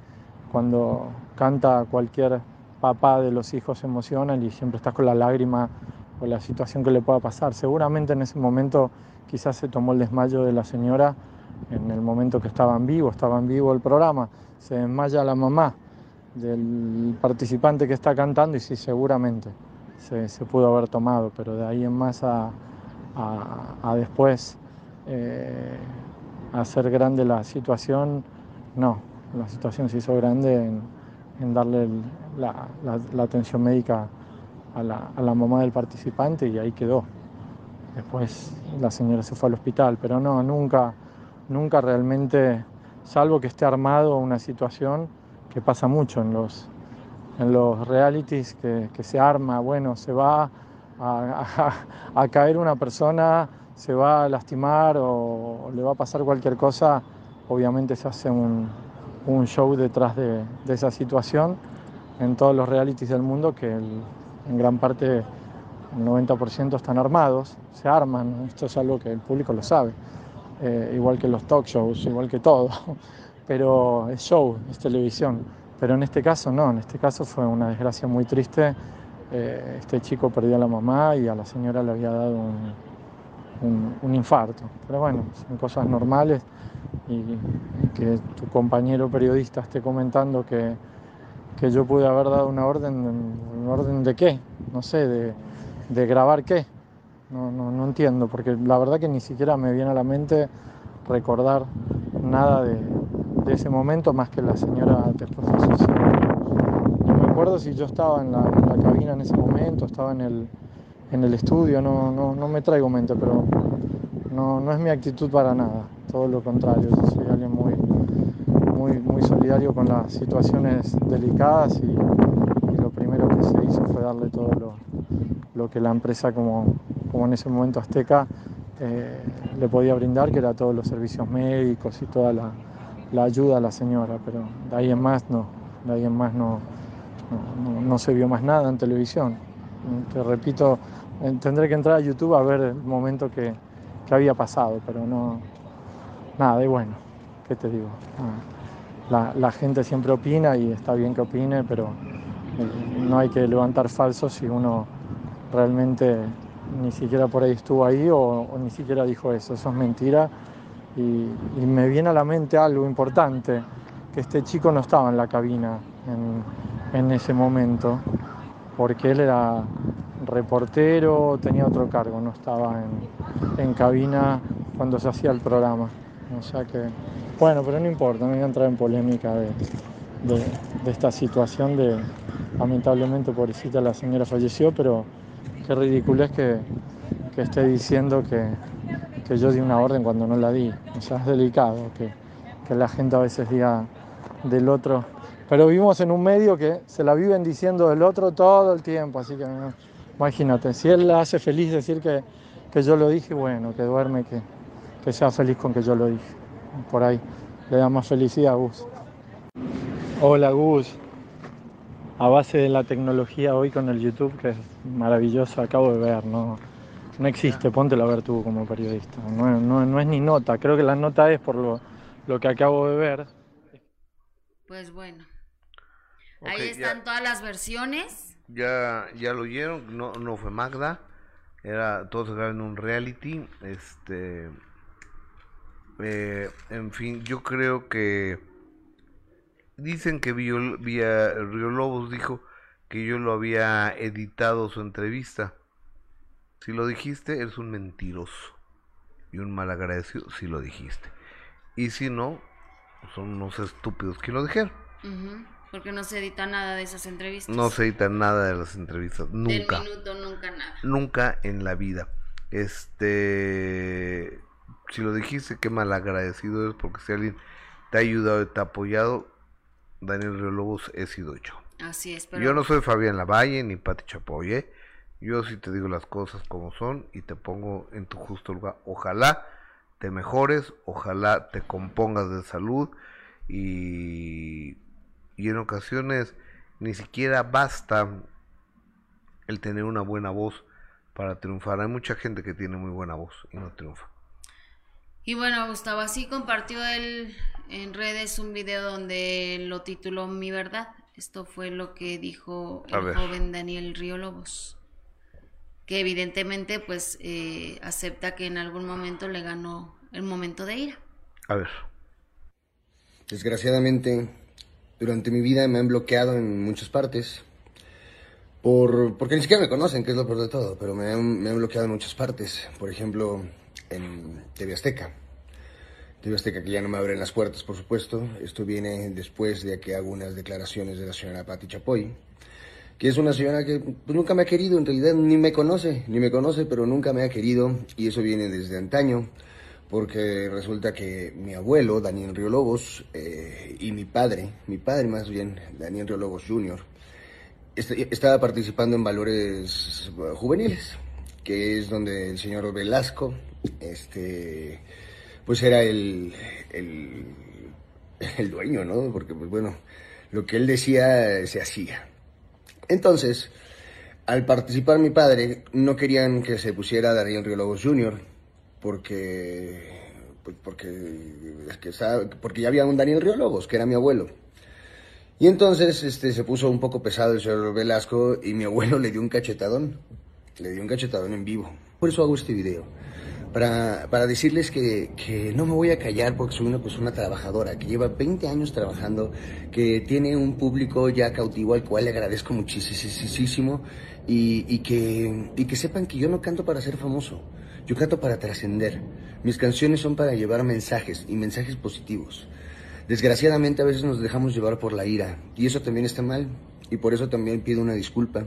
cuando canta cualquier papá de los hijos se emocionan y siempre estás con la lágrima o la situación que le pueda pasar. Seguramente en ese momento quizás se tomó el desmayo de la señora en el momento que estaban vivos, estaba en vivo el programa, se desmaya la mamá del participante que está cantando y sí, seguramente se, pudo haber tomado, pero de ahí en más a, después eh, hacer grande la situación, no, la situación se hizo grande en, darle la, atención médica a la, a la mamá del participante y ahí quedó. Después la señora se fue al hospital, pero no, nunca nunca realmente, salvo que esté armado una situación que pasa mucho en los, en los realities, que, se arma, bueno, se va a, caer una persona, se va a lastimar o, le va a pasar cualquier cosa, obviamente se hace un, show detrás de, esa situación en todos los realities del mundo que en gran parte el 90% están armados, se arman, esto es algo que el público lo sabe. Eh, igual que los talk shows, igual que todo, [laughs] pero es show, es televisión. Pero en este caso no, en este caso fue una desgracia muy triste. Eh, este chico perdió a la mamá y a la señora le había dado un, un, infarto. Pero bueno, son cosas normales y que tu compañero periodista esté comentando que, que yo pude haber dado una orden, ¿una orden de qué? No sé, de, de grabar qué. No, no, no entiendo, porque la verdad que ni siquiera me viene a la mente recordar nada de, de ese momento más que la señora después falleció. No me acuerdo si yo estaba en la, en la cabina en ese momento, estaba en el, en el estudio, no, no, no me traigo mente, pero no, no es mi actitud para nada, todo lo contrario, soy alguien muy, muy, muy solidario con las situaciones delicadas y, lo primero que se hizo fue darle todo lo, lo que la empresa como, como en ese momento Azteca eh, le podía brindar, que era todos los servicios médicos y toda la, la ayuda a la señora, pero de ahí en más no, de ahí en más no, no- no se vio más nada en televisión. Te repito, tendré que entrar a YouTube a ver el momento que, que había pasado, pero no, nada, y bueno, ¿qué te digo? Ah, La, la gente siempre opina y está bien que opine, pero eh, no hay que levantar falsos si uno realmente ni siquiera por ahí estuvo ahí o, o ni siquiera dijo eso, eso es mentira. Y, y me viene a la mente algo importante, que este chico no estaba en la cabina en, en ese momento, porque él era reportero, tenía otro cargo, no estaba en, en cabina cuando se hacía el programa. O sea que, bueno, pero no importa, no voy a entrar en polémica de, de- esta situación de, lamentablemente, pobrecita, la señora falleció, pero qué ridículo es que, que esté diciendo que, que yo di una orden cuando no la di. O sea, es delicado que, que la gente a veces diga del otro. Pero vivimos en un medio que se la viven diciendo del otro todo el tiempo, así que imagínate, si él la hace feliz decir que, que yo lo dije, bueno, que duerme, que, que sea feliz con que yo lo dije. Por ahí le da más felicidad a Gus. Hola Gus, a base de la tecnología hoy con el YouTube, que es maravilloso, acabo de ver, no, no existe, póntelo a ver tú como periodista, no, no- no es ni nota, creo que la nota es por lo, lo que acabo de ver. Pues bueno. Ahí ya. están todas las versiones. Ya, ya lo oyeron, no, no fue Magda, era todo se graba en un reality, este, eh, en fin, yo creo que dicen que Viol- Vía Río Lobos dijo que yo lo había editado su entrevista. Si lo dijiste, eres un mentiroso y un malagradecido si lo dijiste. Y si no, son unos estúpidos que lo dijeron. Porque no se edita nada de esas entrevistas. No se edita nada de las entrevistas, Del nunca. minuto, nunca nada. Nunca en la vida. Este, si lo dijiste, qué mal agradecido es porque si alguien te ha ayudado y te ha apoyado, Daniel Río Lobos he sido yo. Así es, pero Yo no soy Fabián Lavalle ni Pati Chapoy, ¿eh? Yo sí te digo las cosas como son y te pongo en tu justo lugar. Ojalá te mejores, ojalá te compongas de salud y, y en ocasiones ni siquiera basta el tener una buena voz para triunfar. Hay mucha gente que tiene muy buena voz y no triunfa. Y bueno, Gustavo, así compartió él en redes un video donde lo tituló Mi Verdad. Esto fue lo que dijo el joven Daniel Río Lobos. Que evidentemente pues eh, acepta que en algún momento le ganó el momento de ira. A ver. Desgraciadamente, durante mi vida me han bloqueado en muchas partes. Por, porque ni siquiera me conocen, que es lo peor de todo, pero me han, me han bloqueado en muchas partes. Por ejemplo, en TV Azteca. TV Azteca que ya no me abren las puertas, por supuesto. Esto viene después de que hago unas declaraciones de la señora Patti Chapoy, que es una señora que pues, nunca me ha querido, en realidad ni me conoce, ni me conoce, pero nunca me ha querido, y eso viene desde antaño, porque resulta que mi abuelo, Daniel Río Lobos, eh, y mi padre, mi padre más bien, Daniel Río Lobos Jr., est- estaba participando en valores eh, juveniles, que es donde el señor Velasco, este, pues era el, el, dueño, ¿no? Porque, pues bueno, lo que él decía eh, se hacía. Entonces, al participar mi padre, no querían que se pusiera Daniel Río Lobos Jr., porque, pues, porque, porque ya había un Daniel Río Lobos, que era mi abuelo. Y entonces este, se puso un poco pesado el señor Velasco y mi abuelo le dio un cachetadón. Le dio un cachetadón en vivo. Por eso hago este video. para, para decirles que, que no me voy a callar porque soy una persona trabajadora, que lleva 20 años trabajando, que tiene un público ya cautivo al cual le agradezco muchísimo y, que, y que sepan que yo no canto para ser famoso, yo canto para trascender. Mis canciones son para llevar mensajes y mensajes positivos. Desgraciadamente a veces nos dejamos llevar por la ira y eso también está mal y por eso también pido una disculpa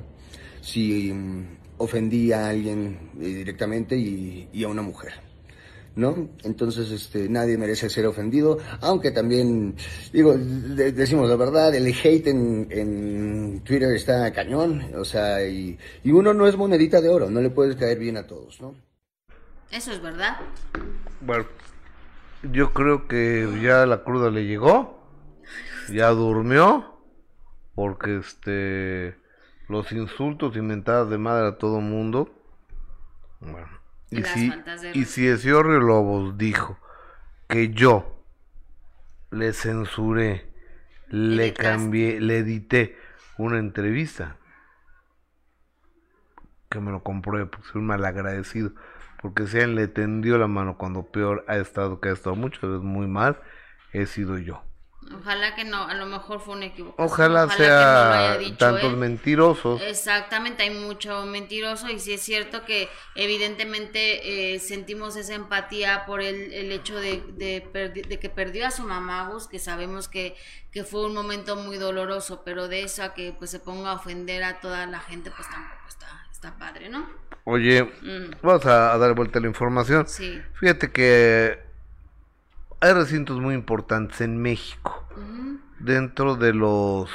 si mm, ofendí a alguien eh, directamente y, a una mujer. ¿No? Entonces, este, nadie merece ser ofendido, aunque también, digo, de, decimos la verdad, el hate en, en, Twitter está cañón, o sea, y, y uno no es monedita de oro, no le puedes caer bien a todos, ¿no? Eso es verdad. Bueno, yo creo que ya la cruda le llegó, ya durmió, porque este los insultos y mentadas de madre a todo mundo. Bueno, y, si, y si Lobos dijo que yo le censuré, le cambié, le edité una entrevista, que me lo compruebe, porque soy un malagradecido, porque sean le tendió la mano cuando peor ha estado, que ha estado muchas veces muy mal, he sido yo. Ojalá que no, a lo mejor fue un equivocación. Ojalá, sea tantos mentirosos. Exactamente, hay mucho mentiroso y sí es cierto que evidentemente eh, sentimos esa empatía por el, el hecho de, de, que perdió a su mamá, Gus, que sabemos que, que fue un momento muy doloroso, pero de eso a que pues se ponga a ofender a toda la gente, pues tampoco está, está padre, ¿no? Oye, mm. vamos a, dar vuelta a la información. Sí. Fíjate que hay recintos muy importantes en México. Dentro de los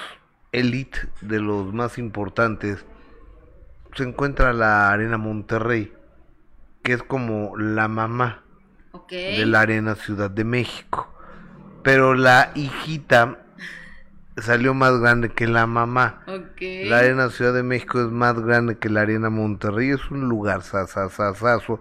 elite, de los más importantes, se encuentra la Arena Monterrey, que es como la mamá de la Arena Ciudad de México. Pero la hijita salió más grande que la mamá. La Arena Ciudad de México es más grande que la Arena Monterrey. Es un lugar sasasasazo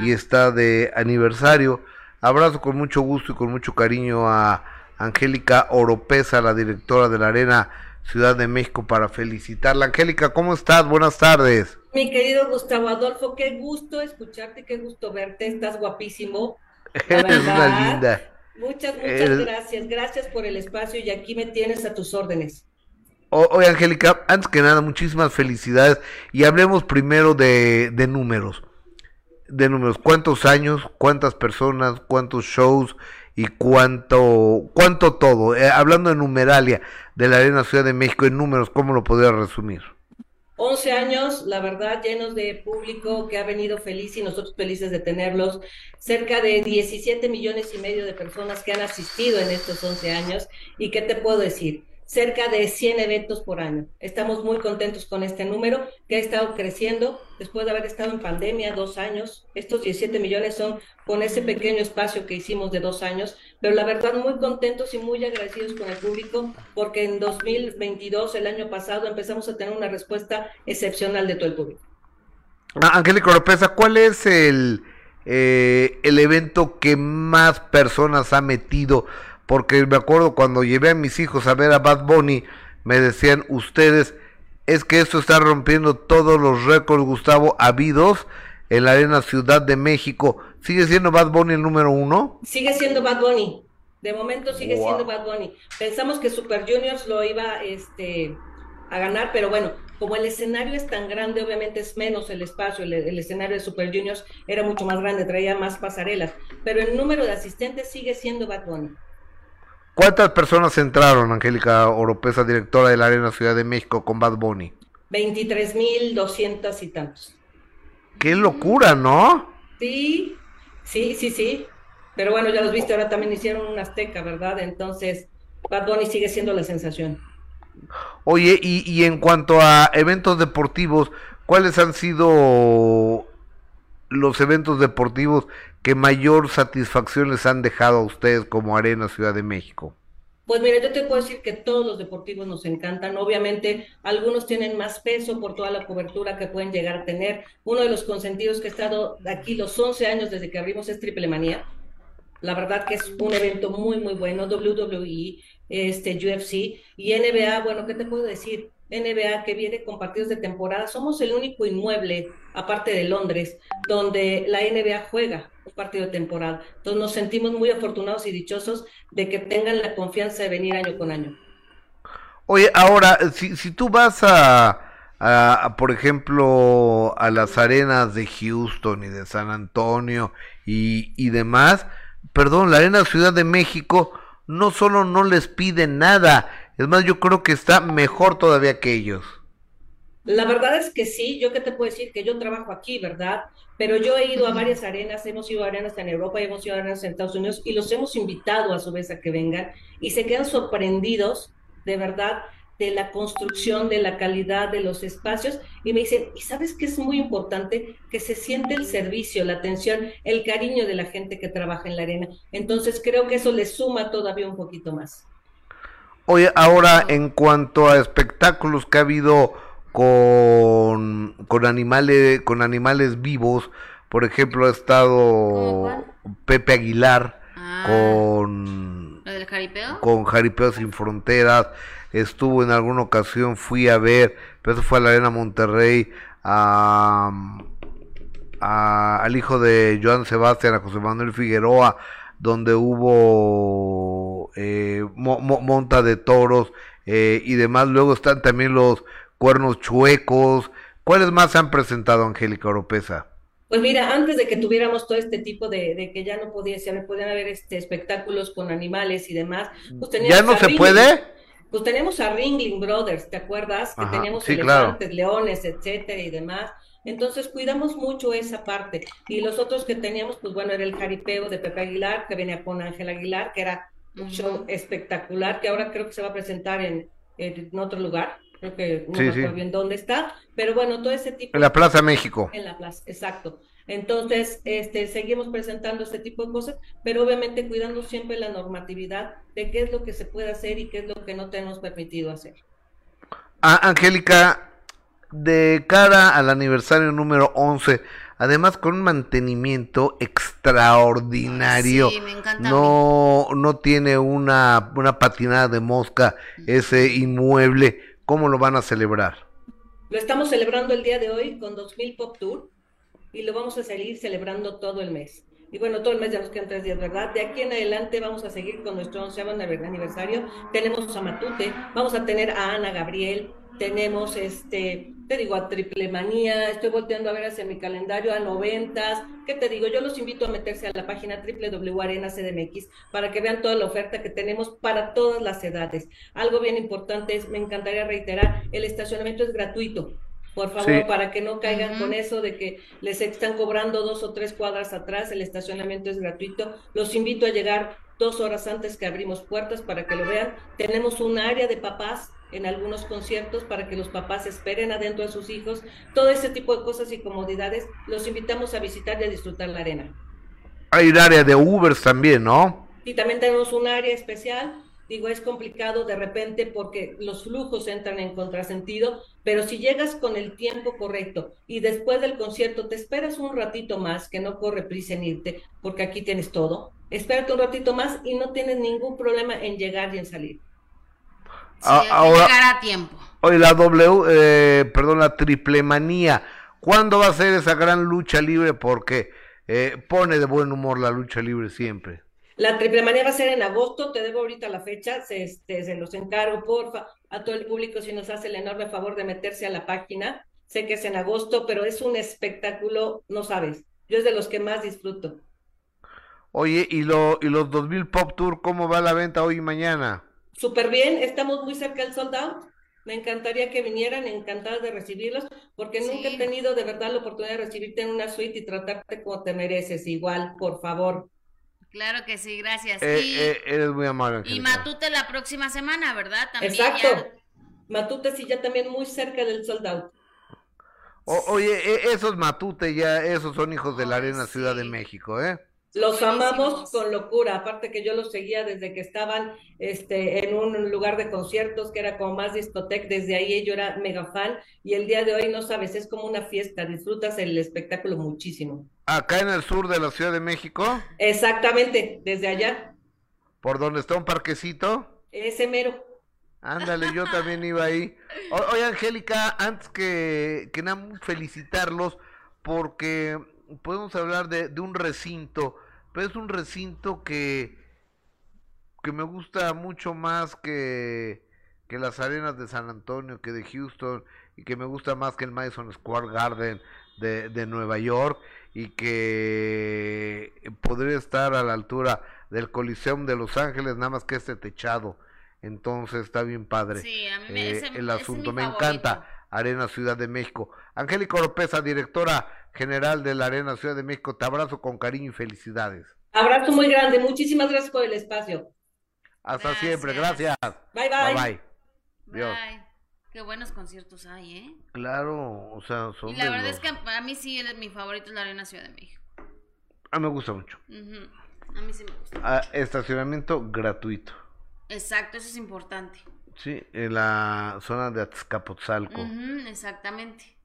y está de aniversario. Abrazo con mucho gusto y con mucho cariño a Angélica Oropesa, la directora de la Arena Ciudad de México, para felicitarla. Angélica, ¿cómo estás? Buenas tardes. Mi querido Gustavo Adolfo, qué gusto escucharte, qué gusto verte, estás guapísimo. [laughs] Eres una linda. Muchas, muchas gracias. Gracias por el espacio y aquí me tienes a tus órdenes. Oye, Angélica, antes que nada, muchísimas felicidades y hablemos primero de, de números de números, cuántos años, cuántas personas, cuántos shows y cuánto, cuánto todo. Eh, hablando de numeralia de la Arena Ciudad de México en números, ¿cómo lo podría resumir? 11 años, la verdad, llenos de público que ha venido feliz y nosotros felices de tenerlos. Cerca de 17 millones y medio de personas que han asistido en estos 11 años. ¿Y qué te puedo decir? cerca de 100 eventos por año. Estamos muy contentos con este número que ha estado creciendo después de haber estado en pandemia dos años. Estos 17 millones son con ese pequeño espacio que hicimos de dos años, pero la verdad muy contentos y muy agradecidos con el público porque en 2022, el año pasado, empezamos a tener una respuesta excepcional de todo el público. Ah, Angélica ¿cuál es el, eh, el evento que más personas ha metido porque me acuerdo cuando llevé a mis hijos a ver a Bad Bunny, me decían ustedes, es que esto está rompiendo todos los récords, Gustavo, habidos en la Arena Ciudad de México. ¿Sigue siendo Bad Bunny el número uno? Sigue siendo Bad Bunny. De momento sigue siendo Bad Bunny. Pensamos que Super Juniors lo iba este, a ganar, pero bueno, como el escenario es tan grande, obviamente es menos el espacio. El, el, escenario de Super Juniors era mucho más grande, traía más pasarelas. Pero el número de asistentes sigue siendo Bad Bunny. ¿Cuántas personas entraron, Angélica Oropesa, directora de la Arena Ciudad de México, con Bad Bunny? 23.200 y tantos. ¡Qué locura, ¿no? Sí, sí, sí, sí. Pero bueno, ya los viste, ahora también hicieron una azteca, ¿verdad? Entonces, Bad Bunny sigue siendo la sensación. Oye, y, y en cuanto a eventos deportivos, ¿cuáles han sido los eventos deportivos que mayor satisfacción les han dejado a ustedes como Arena Ciudad de México? Pues mira, yo te puedo decir que todos los deportivos nos encantan. Obviamente, algunos tienen más peso por toda la cobertura que pueden llegar a tener. Uno de los consentidos que he estado aquí los 11 años desde que abrimos es Triple Manía. La verdad que es un evento muy, muy bueno. WWE, este, UFC y NBA, bueno, ¿qué te puedo decir? NBA que viene con partidos de temporada. Somos el único inmueble, aparte de Londres, donde la NBA juega un partido de temporada. Entonces nos sentimos muy afortunados y dichosos de que tengan la confianza de venir año con año. Oye, ahora, si, si tú vas a, a, por ejemplo, a las arenas de Houston y de San Antonio y, y demás, perdón, la arena Ciudad de México no solo no les pide nada, es más, yo creo que está mejor todavía que ellos. La verdad es que sí, yo qué te puedo decir que yo trabajo aquí, ¿verdad? Pero yo he ido a varias arenas, hemos ido a arenas en Europa, hemos ido a arenas en Estados Unidos y los hemos invitado a su vez a que vengan y se quedan sorprendidos, de verdad, de la construcción, de la calidad de los espacios y me dicen, ¿y sabes qué es muy importante? Que se siente el servicio, la atención, el cariño de la gente que trabaja en la arena. Entonces creo que eso le suma todavía un poquito más. Oye, ahora en cuanto a espectáculos que ha habido con, con animales con animales vivos, por ejemplo ha estado Pepe Aguilar Ah. con ¿Lo del jaripeo? con Jaripeo sin Fronteras, estuvo en alguna ocasión, fui a ver, pero eso fue a la Arena Monterrey, a, a- al hijo de Joan Sebastián, a José Manuel Figueroa, donde hubo eh, mo- mo- monta de toros eh, y demás. Luego están también los cuernos chuecos. ¿Cuáles más se han presentado, Angélica Oropesa? Pues mira, antes de que tuviéramos todo este tipo de, de que ya no podía, se podían haber este, espectáculos con animales y demás, pues ¿Ya teníamos no a se Ringling- puede? Pues tenemos a Ringling Brothers, ¿te acuerdas? Que Ajá, teníamos sí, claro. elefantes, leones, etcétera y demás. Entonces cuidamos mucho esa parte. Y los otros que teníamos, pues bueno, era el jaripeo de Pepe Aguilar, que venía con Ángel Aguilar, que era un show espectacular, que ahora creo que se va a presentar en, en otro lugar. Creo que no Sí, acuerdo bien dónde está, pero bueno, todo ese tipo En la Plaza México. en la plaza, exacto. Entonces, este, seguimos presentando este tipo de cosas, pero obviamente cuidando siempre la normatividad de qué es lo que se puede hacer y qué es lo que no tenemos permitido hacer. Ah, Angélica, de cara al aniversario número 11, además con un mantenimiento extraordinario, Sí, me encanta a no, no tiene una, una patinada de mosca ese inmueble, ¿cómo lo van a celebrar? Lo estamos celebrando el día de hoy con 2000 Pop Tour y lo vamos a seguir celebrando todo el mes. Y bueno, todo el mes ya nos quedan tres días, ¿verdad? De aquí en adelante vamos a seguir con nuestro onceavo aniversario. Tenemos a Matute, vamos a tener a Ana Gabriel, tenemos, este, te digo, a Triple Manía, estoy volteando a ver hacia mi calendario, a noventas. ¿Qué te digo? Yo los invito a meterse a la página www.arenacdmx para que vean toda la oferta que tenemos para todas las edades. Algo bien importante es, me encantaría reiterar, el estacionamiento es gratuito. Por favor, Sí. para que no caigan con eso de que les están cobrando dos o tres cuadras atrás, el estacionamiento es gratuito. Los invito a llegar dos horas antes que abrimos puertas para que lo vean. Tenemos un área de papás en algunos conciertos para que los papás esperen adentro a sus hijos. Todo ese tipo de cosas y comodidades los invitamos a visitar y a disfrutar la arena. Hay un área de Ubers también, ¿no? Y también tenemos un área especial. Digo, es complicado de repente porque los flujos entran en contrasentido, pero si llegas con el tiempo correcto y después del concierto te esperas un ratito más, que no corre prisa en irte, porque aquí tienes todo, espérate un ratito más y no tienes ningún problema en llegar y en salir. A- ahora, llegar a tiempo. Oye, la W, eh, perdón, la triple manía. ¿Cuándo va a ser esa gran lucha libre? Porque eh, pone de buen humor la lucha libre siempre. La triple manía va a ser en agosto, te debo ahorita la fecha, se, este, se los encargo, porfa, a todo el público si nos hace el enorme favor de meterse a la página. Sé que es en agosto, pero es un espectáculo, no sabes, yo es de los que más disfruto. Oye, ¿y, lo, y los 2000 Pop Tour cómo va la venta hoy y mañana? Súper bien, estamos muy cerca del sold out. Me encantaría que vinieran, encantada de recibirlos, porque nunca he tenido de verdad la oportunidad de recibirte en una suite y tratarte como te mereces. Igual, por favor. Claro que sí, gracias. Eh, y, eh, eres muy amable, y. Matute la próxima semana, ¿verdad? También Exacto. ya- Matute sí ya también muy cerca del sold out. O- oye, e- esos matutes ya, esos son hijos de la Arena Ciudad de México, ¿eh? Los Buenísimos. amamos con locura, aparte que yo los seguía desde que estaban este, en un lugar de conciertos que era como más discoteca, desde ahí yo era mega fan y el día de hoy no sabes, es como una fiesta, disfrutas el espectáculo muchísimo. Acá en el sur de la Ciudad de México, Exactamente, desde allá, por donde está un parquecito. ese mero. Ándale, yo también iba ahí. O- Oye, Angélica, antes que, que nada, felicitarlos porque podemos hablar de, de un recinto, pero es un recinto que, que me gusta mucho más que, que las arenas de San Antonio, que de Houston, y que me gusta más que el Madison Square Garden de, de Nueva York, y que podría estar a la altura del Coliseum de Los Ángeles, nada más que este techado. Entonces está bien padre Sí, a mí me- eh, ese- el asunto. Me favorito. encanta Arena Ciudad de México. Angélica Oropesa, directora general de la Arena Ciudad de México, te abrazo con cariño y felicidades. Abrazo muy grande, muchísimas gracias por el espacio. Hasta siempre, gracias. Bye, bye. Bye, Dios. Ay, qué buenos conciertos hay, ¿eh? Claro, o sea, son Y la verdad los- es que a mí sí, el- mi favorito es la Arena Ciudad de México. A mí me gusta mucho. A mí sí me gusta. Ah, estacionamiento gratuito. Exacto, eso es importante. Sí, en la zona de Azcapotzalco. Ujú, exactamente.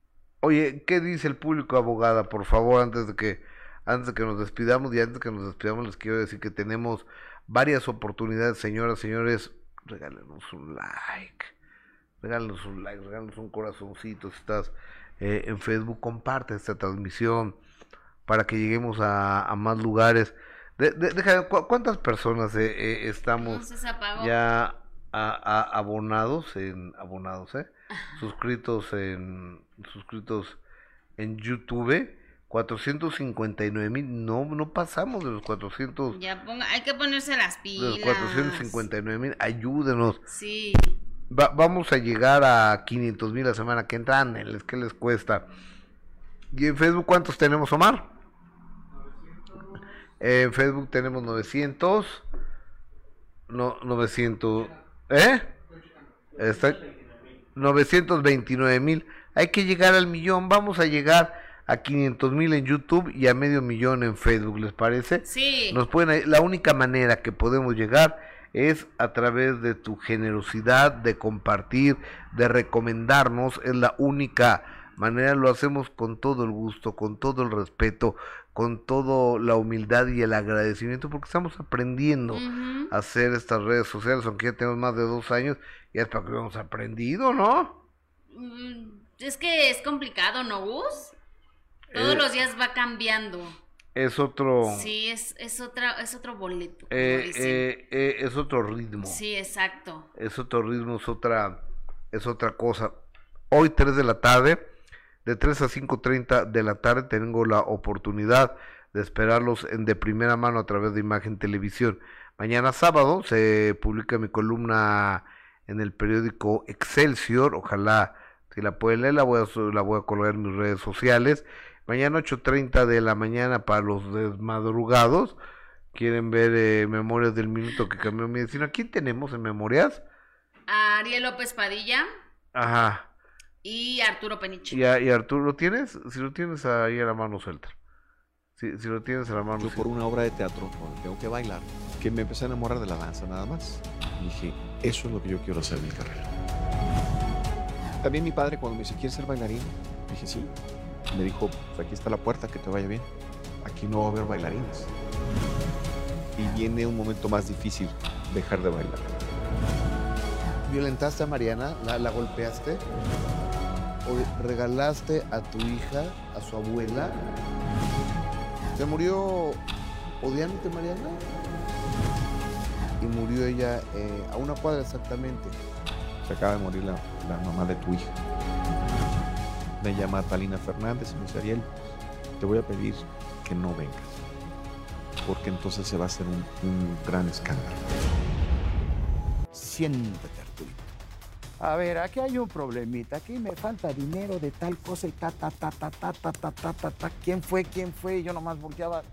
Oye, ¿qué dice el público abogada? Por favor, antes de que antes de que nos despidamos y antes de que nos despidamos les quiero decir que tenemos varias oportunidades, señoras, señores, regálenos un like. Regálenos un like, regálenos un corazoncito si estás eh, en Facebook, comparte esta transmisión para que lleguemos a, a más lugares. De, de- deja, ¿cu- ¿cuántas personas eh, eh, estamos ya a- a- abonados en abonados, eh? Suscritos en suscritos en YouTube? 459 mil, no, no pasamos de los 400, Ya ponga, hay que ponerse las de pilas. los 459 mil, ayúdenos. Sí. Va- vamos a llegar a 500 mil la semana que entra, ándenles, ¿qué les cuesta? ¿Y en Facebook cuántos tenemos, Omar? En Facebook tenemos 900, no, 900, ¿eh? Está 929 mil. Hay que llegar al millón, vamos a llegar a 500 mil en YouTube y a medio millón en Facebook, ¿les parece? Sí. Nos pueden, la única manera que podemos llegar es a través de tu generosidad, de compartir, de recomendarnos, es la única manera, lo hacemos con todo el gusto, con todo el respeto, con toda la humildad y el agradecimiento, porque estamos aprendiendo a hacer estas redes sociales, aunque ya tenemos más de dos años, ya es para que hemos aprendido, ¿no? Mm, Es que es complicado, ¿no, Gus? Todos Eh, los días va cambiando. Es otro, Sí, es, es, otra, es otro boleto. eh, eh, es otro ritmo. Sí, exacto. es otro ritmo, es otra, es otra cosa. Hoy 3 de la tarde, de 3 a 5.30 de la tarde, tengo la oportunidad de esperarlos en de primera mano a través de Imagen Televisión. Mañana sábado se publica mi columna en el periódico Excelsior, ojalá si la pueden leer, la voy a, la voy a colgar en mis redes sociales. Mañana 8.30 de la mañana para los desmadrugados. Quieren ver eh, Memorias del Minuto que cambió mi destino. ¿A quién tenemos en Memorias? A Ariel López Padilla Ajá. Y Arturo Peniche. ¿Y, a- y Arturo lo tienes? Si lo tienes ahí a la mano suelta. Si, si lo tienes a la mano Yo por una obra de teatro donde tengo que bailar, que me empecé a enamorar de la danza nada más. Y dije, eso es lo que yo quiero hacer en mi carrera. También mi padre cuando me dice, ¿quieres ser bailarín? Dije, sí. Me dijo, pues aquí está la puerta, que te vaya bien. Aquí no va a haber bailarines. Y viene un momento más difícil, dejar de bailar. ¿Violentaste a Mariana? ¿La, la golpeaste? ¿O regalaste a tu hija, a su abuela? ¿Se murió odiándote, Mariana? Y murió ella eh, a una cuadra exactamente. Se acaba de morir la, la mamá de tu hija. Me llama Talina Fernández y me dice, Ariel, te voy a pedir que no vengas. Porque entonces se va a hacer un, un gran escándalo. Siéntate. A ver, aquí hay un problemita. Aquí me falta dinero de tal cosa y ta, ta, ta, ta, ta, ta, ta, ta, ta, ta. ¿Quién fue? ¿Quién fue? Y Yo nomás volteaba.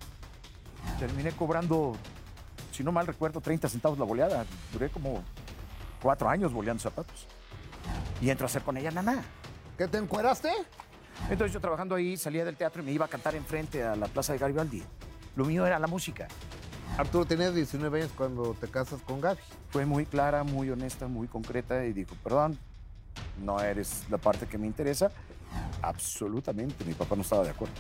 Terminé cobrando, si no mal recuerdo, 30 centavos la boleada. Duré como cuatro años boleando zapatos. Y entro a hacer con ella naná. ¿Qué te encueraste? Entonces yo trabajando ahí salía del teatro y me iba a cantar enfrente a la plaza de Garibaldi. Lo mío era la música. Arturo, tenías 19 años cuando te casas con Gaby. Fue muy clara, muy honesta, muy concreta y dijo, perdón, no eres la parte que me interesa. Absolutamente, mi papá no estaba de acuerdo.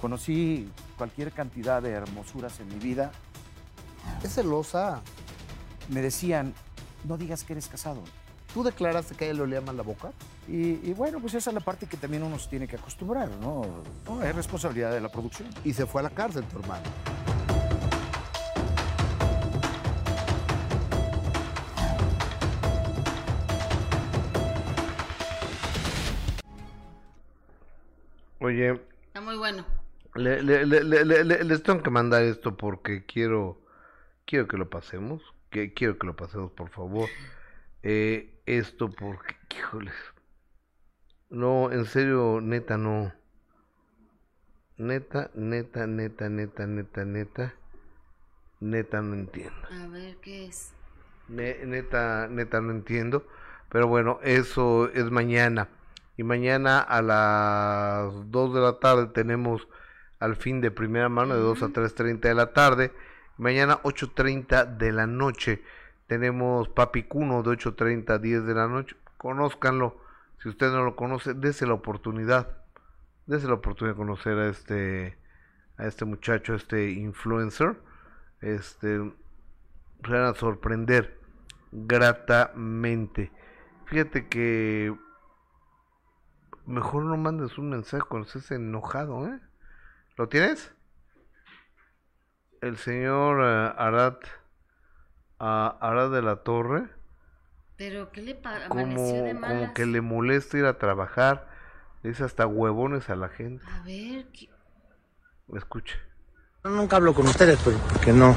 Conocí cualquier cantidad de hermosuras en mi vida. Es celosa. Me decían, no digas que eres casado. ¿Tú declaraste que a ella le olía mal la boca? Y, y bueno, pues esa es la parte que también uno se tiene que acostumbrar, ¿no? No, es responsabilidad de la producción. Y se fue a la cárcel tu hermano. Oye, Está muy bueno. le, le- le- le- le- le- les tengo que mandar esto porque quiero, quiero que lo pasemos. Que, quiero que lo pasemos, por favor. Eh, esto porque, híjoles. No, en serio, neta, no. Neta, neta, neta, neta, neta, neta. Neta, no entiendo. A ver, ¿qué es? Ne- neta, neta no entiendo. Pero bueno, eso es mañana. Y mañana a las 2 de la tarde tenemos al fin de primera mano de 2 a 3.30 de la tarde. Mañana 8.30 de la noche tenemos Papicuno de 8.30 a 10 de la noche. Conózcanlo. Si usted no lo conoce, dése la oportunidad. Dése la oportunidad de conocer a este, a este muchacho, a este influencer. Este, se van a sorprender gratamente. Fíjate que mejor no mandes un mensaje cuando estés enojado, ¿eh? ¿Lo tienes? El señor eh, Arad, Arad de la Torre, ¿Pero qué le pa- como, amaneció de malas? como que le molesta ir a trabajar, le dice hasta huevones a la gente. A ver, ¿qué- Escuche. Nunca hablo con ustedes pues, porque no,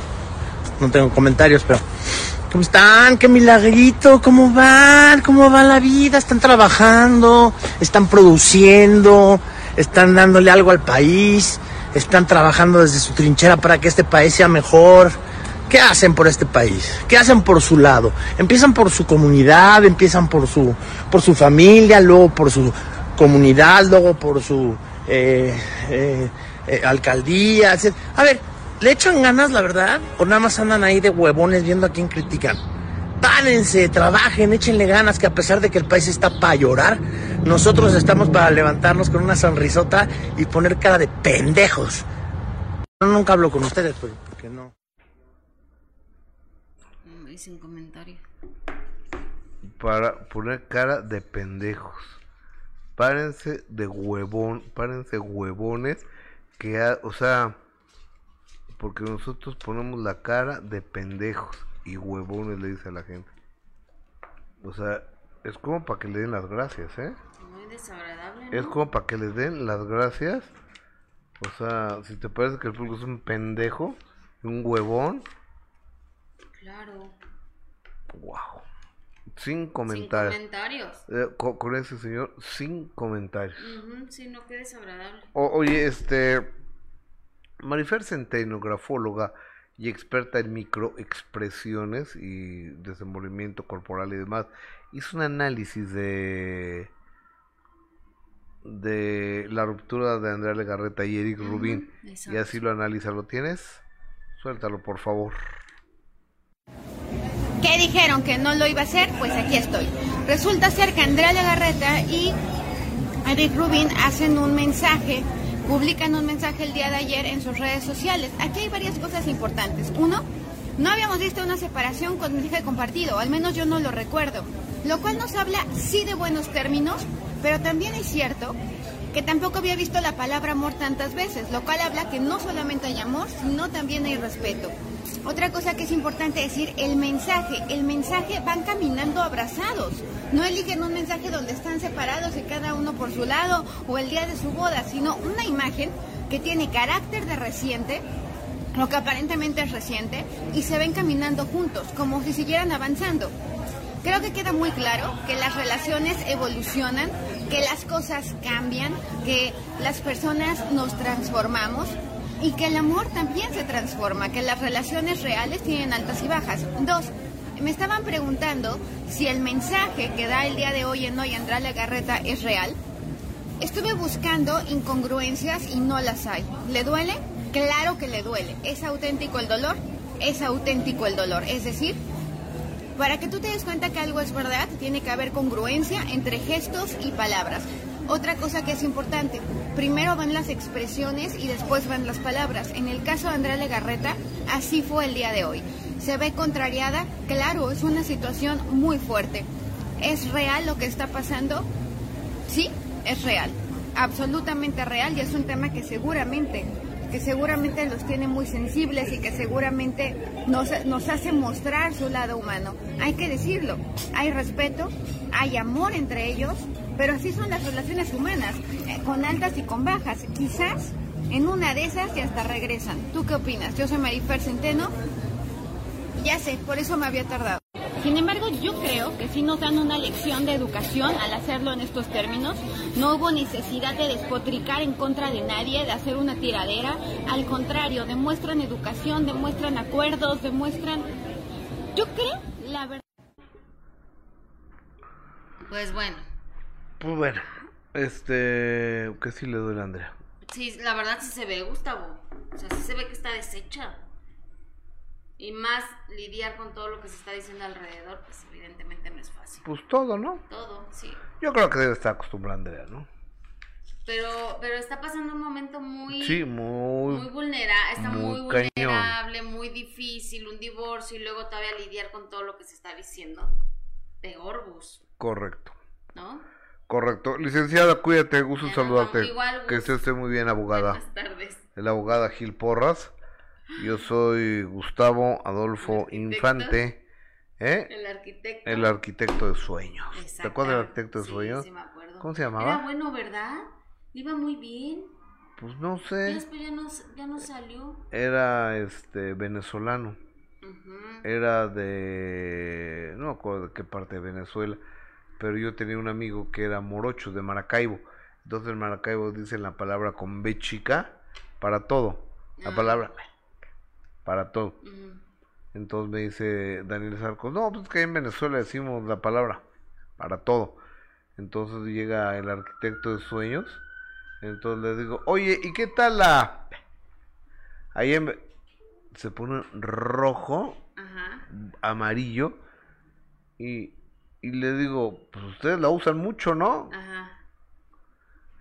no tengo comentarios, pero ¿cómo están? ¡Qué milagrito! ¿Cómo van? ¿Cómo va la vida? ¿Están trabajando? ¿Están produciendo? ¿Están dándole algo al país? ¿Están trabajando desde su trinchera para que este país sea mejor? ¿Qué hacen por este país? ¿Qué hacen por su lado? Empiezan por su comunidad, empiezan por su, por su familia, luego por su comunidad, luego por su eh, eh, eh, alcaldía. etc. A ver, ¿le echan ganas, la verdad? ¿O nada más andan ahí de huevones viendo a quién critican? Párense, trabajen, échenle ganas, que a pesar de que el país está para llorar, nosotros estamos para levantarnos con una sonrisota y poner cara de pendejos. Yo nunca hablo con ustedes, pero porque no. Mm, Sin comentario. para poner cara de pendejos. Párense de huevón, párense huevones que, o sea, porque nosotros ponemos la cara de pendejos y huevones le dice a la gente. O sea, es como para que le den las gracias, ¿eh? Muy desagradable, ¿no? Es como para que les den las gracias. O sea, si te parece que el público es un pendejo, un huevón, Claro. wow. Sin comentarios. comentarios. Eh, con, ese señor, sin comentarios. Ujú, sí, no, qué desagradable. O- oye, este. Marifer Centeno, grafóloga y experta en microexpresiones y desenvolvimiento corporal y demás, hizo un análisis de de la ruptura de Andrea Legarreta y Eric Rubín y así lo analiza. ¿Lo tienes? Suéltalo, por favor. ¿Qué dijeron que no lo iba a hacer? Pues aquí estoy. Resulta ser que Andrea Legarreta y Eric Rubin hacen un mensaje, publican un mensaje el día de ayer en sus redes sociales. Aquí hay varias cosas importantes. Uno, no habíamos visto una separación con mi hija compartido, al menos yo no lo recuerdo. Lo cual nos habla sí de buenos términos, pero también es cierto que tampoco había visto la palabra amor tantas veces, lo cual habla que no solamente hay amor, sino también hay respeto. Otra cosa que es importante decir, el mensaje, el mensaje van caminando abrazados. No eligen un mensaje donde están separados y cada uno por su lado o el día de su boda, sino una imagen que tiene carácter de reciente, lo que aparentemente es reciente, y se ven caminando juntos, como si siguieran avanzando. Creo que queda muy claro que las relaciones evolucionan, que las cosas cambian, que las personas nos transformamos y que el amor también se transforma, que las relaciones reales tienen altas y bajas. Dos, me estaban preguntando si el mensaje que da el día de hoy en Hoy Andrea Legarreta es real. Estuve buscando incongruencias y no las hay. ¿Le duele? claro que le duele. ¿Es auténtico el dolor? Es auténtico el dolor. Es decir, para que tú te des cuenta que algo es verdad, tiene que haber congruencia entre gestos y palabras. Otra cosa que es importante, primero van las expresiones y después van las palabras. En el caso de Andrea Legarreta, así fue el día de hoy. Se ve contrariada, claro, es una situación muy fuerte. ¿Es real lo que está pasando? Sí, es real, absolutamente real y es un tema que seguramente que seguramente los tiene muy sensibles y que seguramente nos, hace mostrar su lado humano. Hay que decirlo, hay respeto, hay amor entre ellos, pero así son las relaciones humanas, eh, con altas y con bajas. Quizás en una de esas y hasta regresan. ¿Tú qué opinas? Yo soy Marifer Centeno. Ya sé, por eso me había tardado. Sin embargo, yo creo que sí nos dan una lección de educación al hacerlo en estos términos. No hubo necesidad de despotricar en contra de nadie, de hacer una tiradera. Al contrario, demuestran educación, demuestran acuerdos, demuestran... Yo creo, la verdad... Pues bueno. Pues bueno, este, que sí le duele a Andrea. Sí, la verdad sí se ve, Gustavo. O sea, sí se ve que está deshecha. Y más lidiar con todo lo que se está diciendo alrededor, pues evidentemente no es fácil. Pues todo, ¿no? Todo, sí. Yo creo que debe estar acostumbrada Andrea, ¿no? Pero, pero está pasando un momento muy, Sí, muy, muy vulnerable, está muy, muy cañón. vulnerable, muy difícil, un divorcio y luego todavía lidiar con todo lo que se está diciendo. Peor, Gus, correcto. ¿no? Correcto. Licenciada, cuídate, gusto en saludarte. igual, que esté usted muy bien, abogada. Buenas tardes. La abogada Gil Porras. Yo soy Gustavo Adolfo Infante. ¿eh? El arquitecto. El arquitecto de sueños. ¿Te acuerdas del arquitecto de Sí, sueños? sí me acuerdo. ¿Cómo se Era llamaba? bueno, ¿verdad? Iba muy bien. Pues no Y sé. después ya no, ya no salió. Era este venezolano. Era de. No me acuerdo de qué parte de Venezuela. Pero yo tenía un amigo que era morocho de Maracaibo. Entonces en Maracaibo dicen la palabra con B chica para todo. La Ah. palabra para todo. Entonces me dice Daniel Sarcos, no, pues que en Venezuela decimos la palabra para todo. Entonces llega el arquitecto de sueños. Entonces le digo, oye, ¿y qué tal la... Ahí en... Se pone rojo, Ajá. amarillo. Y, y le digo, pues ustedes la usan mucho, ¿no? Ajá.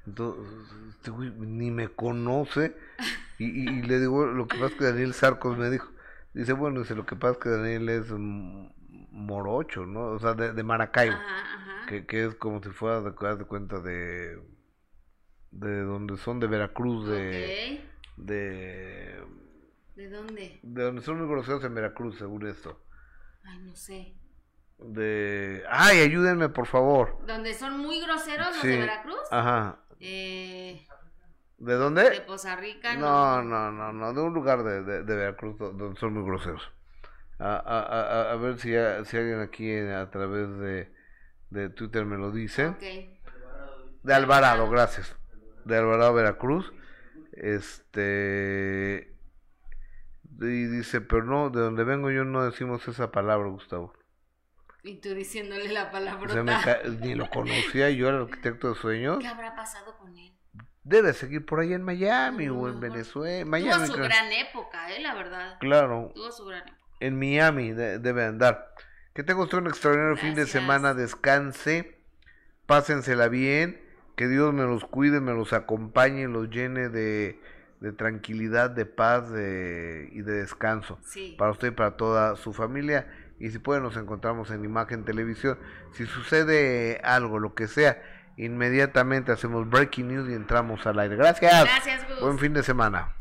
Entonces, este güey ni me conoce. [laughs] Y, y- y le digo, lo que pasa es que Daniel Sarcos me dijo. Dice, bueno, dice, lo que pasa es que Daniel es morocho, ¿no? O sea, de, de Maracaibo. Ajá, ajá. Que, que es como si fuera, de, de cuenta, de... De donde son de Veracruz, de... De... ¿De dónde? De donde son muy groseros en Veracruz, según esto. Ay, no sé. De... ¡Ay, ayúdenme, por favor! ¿Donde son muy groseros los de Veracruz? Ajá. Eh, ¿De dónde? de Poza Rica, No, no, no, no, de un lugar de, de, de Veracruz do- donde son muy groseros. A, a, a, a ver si, si alguien aquí en- a través de, de Twitter me lo dice. Ok. De Alvarado, gracias. De Alvarado, Veracruz. Este. Y dice, pero no, de donde vengo yo no decimos esa palabra, Gustavo. Y tú diciéndole la palabra. O sea, ni lo conocía, yo era arquitecto de sueños. ¿Qué habrá pasado con él? Debe seguir por ahí en Miami o en Venezuela. Miami, Tuvo su creo. gran época, eh, la verdad. Claro. Tuvo su gran época. En Miami de- debe andar. Que tenga usted un extraordinario fin de semana, descanse, pásensela bien, que Dios me los cuide, me los acompañe, los llene de, de tranquilidad, de paz de- y de descanso. Sí. Para usted y para toda su familia. Y si puede, nos encontramos en Imagen Televisión. Si sucede algo, lo que sea, inmediatamente hacemos breaking news y entramos al aire. Gracias. Gracias, Gus. Buen fin de semana.